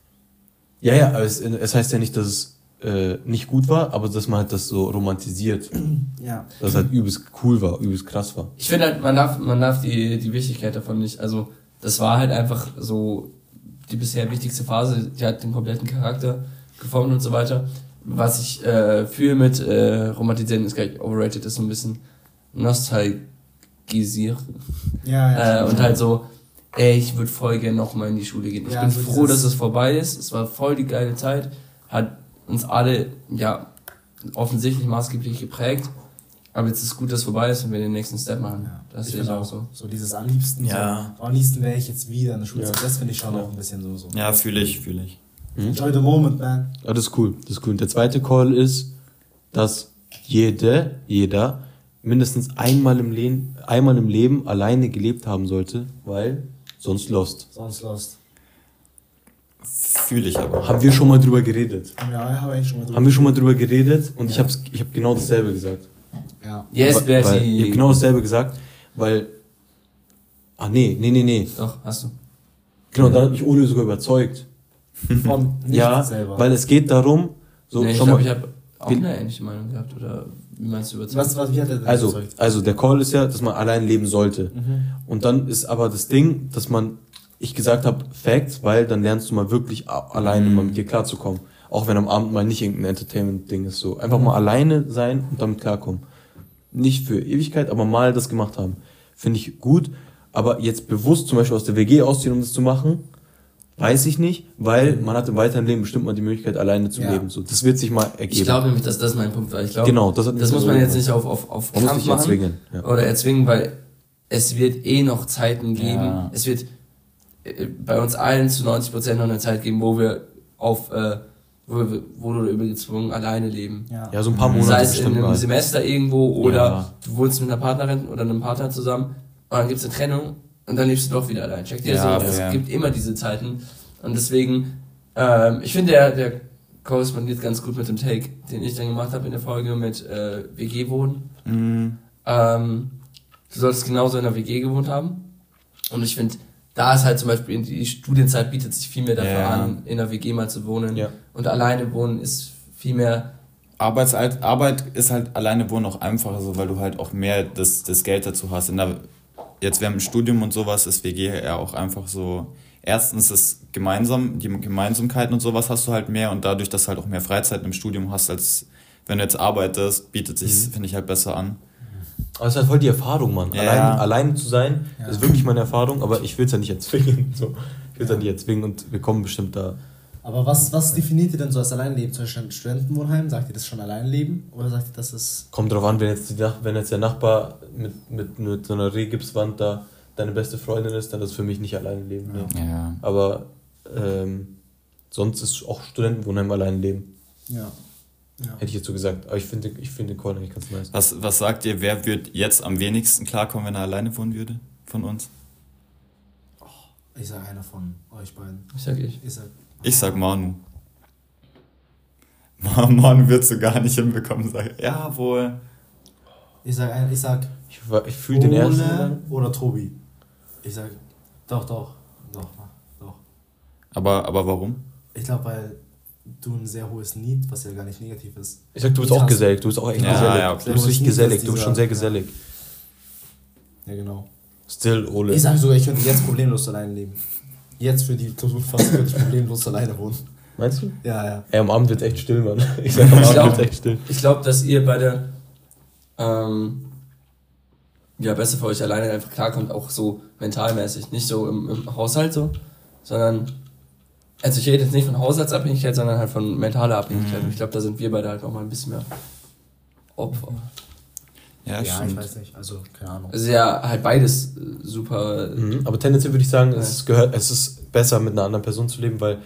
Ja, ja, aber es, es heißt ja nicht, dass es äh, nicht gut war, aber dass man halt das so romantisiert. Ja. dass es halt übelst cool war, übelst krass war. Ich finde halt, man darf, man darf die, die Wichtigkeit davon nicht. Also, das war halt einfach so die bisher wichtigste Phase. Die hat den kompletten Charakter geformt und so weiter. Was ich äh, fühle mit äh, Romantisieren ist gleich overrated, ist so ein bisschen nostalgisieren. Ja, ja. Äh, und halt so, ey, ich würde voll gerne nochmal in die Schule gehen. Ich Ja, bin so froh, dass es vorbei ist. Es war voll die geile Zeit. Hat uns alle, ja, offensichtlich maßgeblich geprägt. Aber jetzt ist gut, dass es vorbei ist und wir den nächsten Step machen. Ja, Das finde auch auch so. so. dieses am liebsten. Ja. So, am liebsten wäre ich jetzt wieder in der Schulzeit. Ja. Das finde ich schon auch ein bisschen so. so. Ja, fühle ich, fühle ich. Enjoy the moment, man. Ja, das ist cool. Das ist cool. Und der zweite Call ist, dass jede, jeder mindestens einmal im Leben, einmal im Leben alleine gelebt haben sollte, weil sonst lost. Sonst lost. Fühle ich aber. Haben wir schon mal drüber geredet? Ja, habe ich schon mal drüber Haben wir schon mal drüber geredet? Und ich habe ich hab genau dasselbe gesagt. Ja. Yes, weil, weil, ich habe genau dasselbe gesagt, weil. Ah, nee, nee, nee, nee. Doch, hast du. Genau, da hat mich Ole sogar überzeugt. Von nicht ja, selber. weil es geht darum, so, nee, ich schau glaube, mal, ich habe auch eine ähnliche Meinung gehabt. Oder wie meinst du überzeugt? was, was, wie hat er denn Also, überzeugt? also der Call ist ja, dass man allein leben sollte. Mhm. Und dann ist aber das Ding, dass man, ich gesagt habe, Facts, weil dann lernst du mal wirklich alleine mal mit dir klarzukommen. Auch wenn am Abend mal nicht irgendein Entertainment-Ding ist. So einfach mal alleine sein und damit klarkommen. Nicht für Ewigkeit, aber mal das gemacht haben. Finde ich gut. Aber jetzt bewusst zum Beispiel aus der WG ausziehen, um das zu machen, weiß ich nicht, weil man hat im weiteren Leben bestimmt mal die Möglichkeit, alleine zu Ja. leben. So, das wird sich mal ergeben. ich glaube nämlich, dass das mein Punkt war. Ich glaube, Genau, das das muss man jetzt nicht auf, auf, auf Man Kampf machen. erzwingen. Ja. Oder erzwingen, weil es wird eh noch Zeiten geben. Ja. Es wird äh, bei uns allen zu 90% noch eine Zeit geben, wo wir auf, äh, wo, wir, wo du gezwungen alleine leben. Ja. Ja, so ein paar Monate Sei es in bestimmt einem mal. Semester irgendwo oder Ja. du wohnst mit einer Partnerin oder einem Partner zusammen und dann gibt's eine Trennung und dann lebst du doch wieder allein. Check dir das Ja, so, es ja. gibt immer diese Zeiten und deswegen, ähm, ich finde, der, der korrespondiert ganz gut mit dem Take, den ich dann gemacht habe in der Folge mit äh, WG-Wohnen. Mhm. Ähm, du solltest genauso in einer WG gewohnt haben. Und ich finde, da ist halt zum Beispiel, die Studienzeit bietet sich viel mehr dafür Ja. an, in einer WG mal zu wohnen. Ja. Und alleine wohnen ist viel mehr, Arbeitsalt, Arbeit ist halt alleine wohnen auch einfacher, so, weil du halt auch mehr das, das Geld dazu hast. In der, jetzt während dem Studium und sowas ist WG ja auch einfach so. Erstens das gemeinsam, die Gemeinsamkeiten und sowas hast du halt mehr und dadurch, dass du halt auch mehr Freizeit im Studium hast, als wenn du jetzt arbeitest, bietet sich, Mhm. finde ich, halt besser an. Aber es ist halt voll die Erfahrung, Mann. Ja. Allein, allein zu sein, ist wirklich meine Erfahrung, aber ich will es ja nicht erzwingen. So. Ich will es ja nicht erzwingen und wir kommen bestimmt da. Aber was, was definiert ihr denn so als Alleinleben? Zum Beispiel ein Studentenwohnheim, sagt ihr das schon Alleinleben? Oder sagt ihr, das ist. Kommt drauf an, wenn jetzt, die wenn jetzt der Nachbar mit, mit, mit so einer Rehgipswand da deine beste Freundin ist, dann ist für mich nicht alleine leben. Nee. Ja. Aber ähm, sonst ist auch Studentenwohnheim allein leben. Ja. ja. Hätte ich jetzt so gesagt. Aber ich finde ich finde den Call eigentlich ganz nice. Was, was sagt ihr, wer wird jetzt am wenigsten klarkommen, wenn er alleine wohnen würde? Von uns? Ich sag einer von euch beiden. Ich sag ich. Ich sag. Ich sag Manu. Ma- Manu wird so gar nicht hinbekommen, sag ich. Jawohl. Ich sag, ein- ich sag Ich, ich fühle den ersten. Ole oder Tobi. Ich sag. Doch, doch. Doch, doch. Aber, aber warum? Ich glaube, weil du ein sehr hohes Need, was ja gar nicht negativ ist. Ich sag, du bist Krass. auch gesellig. Du bist auch echt Ja, gesellig. ja, okay. Du bist Nicht, gesellig. Du bist schon sehr gesellig. Ja, genau. Still, Ole. Ich sag sogar, ich könnte jetzt problemlos alleine leben. Jetzt für die Klausurphase könnte ich problemlos alleine wohnen. Meinst du? Ja, ja. Ey, am Abend wird echt still, Mann. Ich sag, am Ich Abend glaub- wird echt still. Ich glaube, dass ihr beide ähm, ja besser für euch alleine einfach klarkommt, auch so mentalmäßig. Nicht so im, im Haushalt so, sondern also ich rede jetzt nicht von Haushaltsabhängigkeit, sondern halt von mentaler Abhängigkeit. Und ich glaube, da sind wir beide halt noch mal ein bisschen mehr Opfer. Ja, Ja, ich weiß nicht. Also, keine Ahnung. Es ist ja halt beides äh, super. Mhm. Aber tendenziell würde ich sagen, Ja. es, ist gehört, es ist besser, mit einer anderen Person zu leben, weil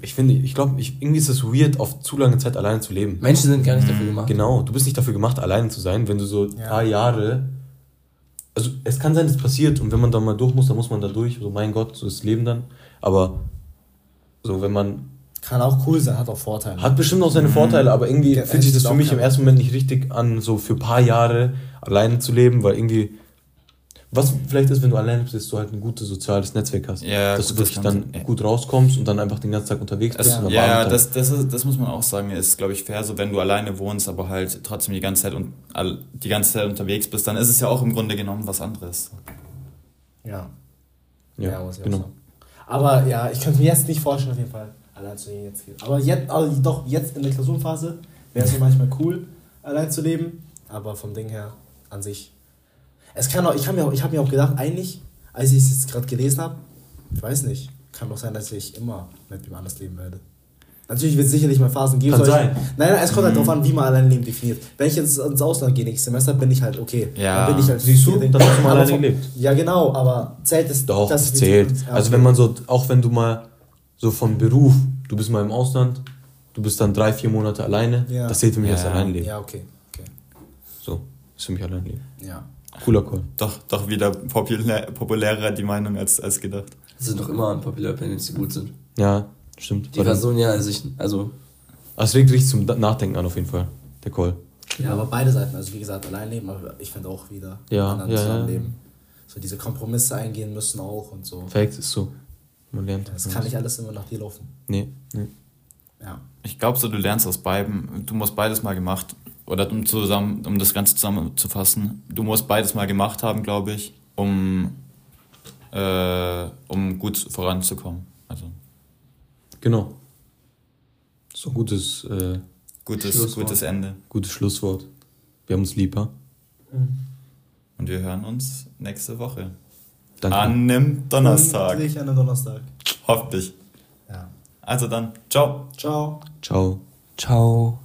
ich finde, ich glaube, ich, irgendwie ist es weird, auf zu lange Zeit alleine zu leben. Menschen sind gar nicht dafür gemacht. Genau, du bist nicht dafür gemacht, alleine zu sein, wenn du so ein Ja. paar Jahre. Also, es kann sein, dass es passiert und wenn man da mal durch muss, dann muss man da durch. So, mein Gott, so ist das Leben dann. Aber so, wenn man. Kann auch cool sein, hat auch Vorteile. Hat bestimmt auch seine Vorteile, aber irgendwie Ja, fühlt sich das für mich im ja. ersten Moment nicht richtig an, so für ein paar Jahre alleine zu leben, weil irgendwie. Was vielleicht ist, wenn du alleine bist, dass du halt ein gutes soziales Netzwerk hast. Ja, dass gut, du wirklich das dann sein. gut rauskommst und dann einfach den ganzen Tag unterwegs bist. Am ja, ja, das, das, ist, das muss man auch sagen, ist, glaube ich, fair, so wenn du alleine wohnst, aber halt trotzdem die ganze Zeit und die ganze Zeit unterwegs bist, dann ist es ja auch im Grunde genommen was anderes. Ja. ja, muss ich auch genau. sagen. Aber ja, ich könnte mir jetzt nicht vorstellen, auf jeden Fall, allein zu leben jetzt. Aber jetzt, also doch, jetzt in der Klausurphase wäre es mir manchmal cool, allein zu leben. Aber vom Ding her, an sich. Es kann auch, ich habe mir, auch- ich hab mir auch gedacht, eigentlich, als ich es jetzt gerade gelesen habe, ich weiß nicht, kann doch sein, dass ich immer mit wem anders leben werde. Natürlich wird es sicherlich mal Phasen geben. Kann sein. Nein, nein, es kommt halt darauf an, wie man allein Leben definiert. Wenn ich jetzt ins Ausland gehe nächstes Semester, bin ich halt okay. Ja. Dann bin ich halt Siehst du, mal Aber alleine vom- gelebt. Ja, genau, aber zählt es. Doch, das zählt. Also wenn man so, auch wenn du mal so von Beruf, du bist mal im Ausland, du bist dann drei, vier Monate alleine, Ja. das zählt für mich Ja. als Alleinleben. Ja, okay. okay. So, ist für mich Alleinleben. Ja. Cooler Call. Doch, doch wieder populär, populärer die Meinung als, als gedacht. Das sind doch immer Unpopular Opinions, die gut sind. Ja, stimmt. Die. Person ja sich, also Aber es regt richtig zum Nachdenken an auf jeden Fall, der Call. Ja, aber beide Seiten, also wie gesagt, allein leben, aber ich finde auch wieder Ja, anderen ja, ja. zusammenleben. So diese Kompromisse eingehen müssen auch und so. Facts ist so. Man lernt. Das kann nicht alles immer nach dir laufen. Nee, nee. Ja. Ich glaube so, du lernst aus beiden, du musst beides mal gemacht, oder um zusammen, um das Ganze zusammenzufassen, du musst beides mal gemacht haben, glaube ich, um, äh, um gut voranzukommen. Also Genau. So ein gutes, äh, gutes, Schlusswort. gutes Ende. gutes Schlusswort. Wir haben uns lieb, ha? Und wir hören uns nächste Woche. Danke. An einem Donnerstag. Pünktlich an einem Donnerstag. Hoffentlich. Ja. Also dann, ciao. Ciao. Ciao. ciao.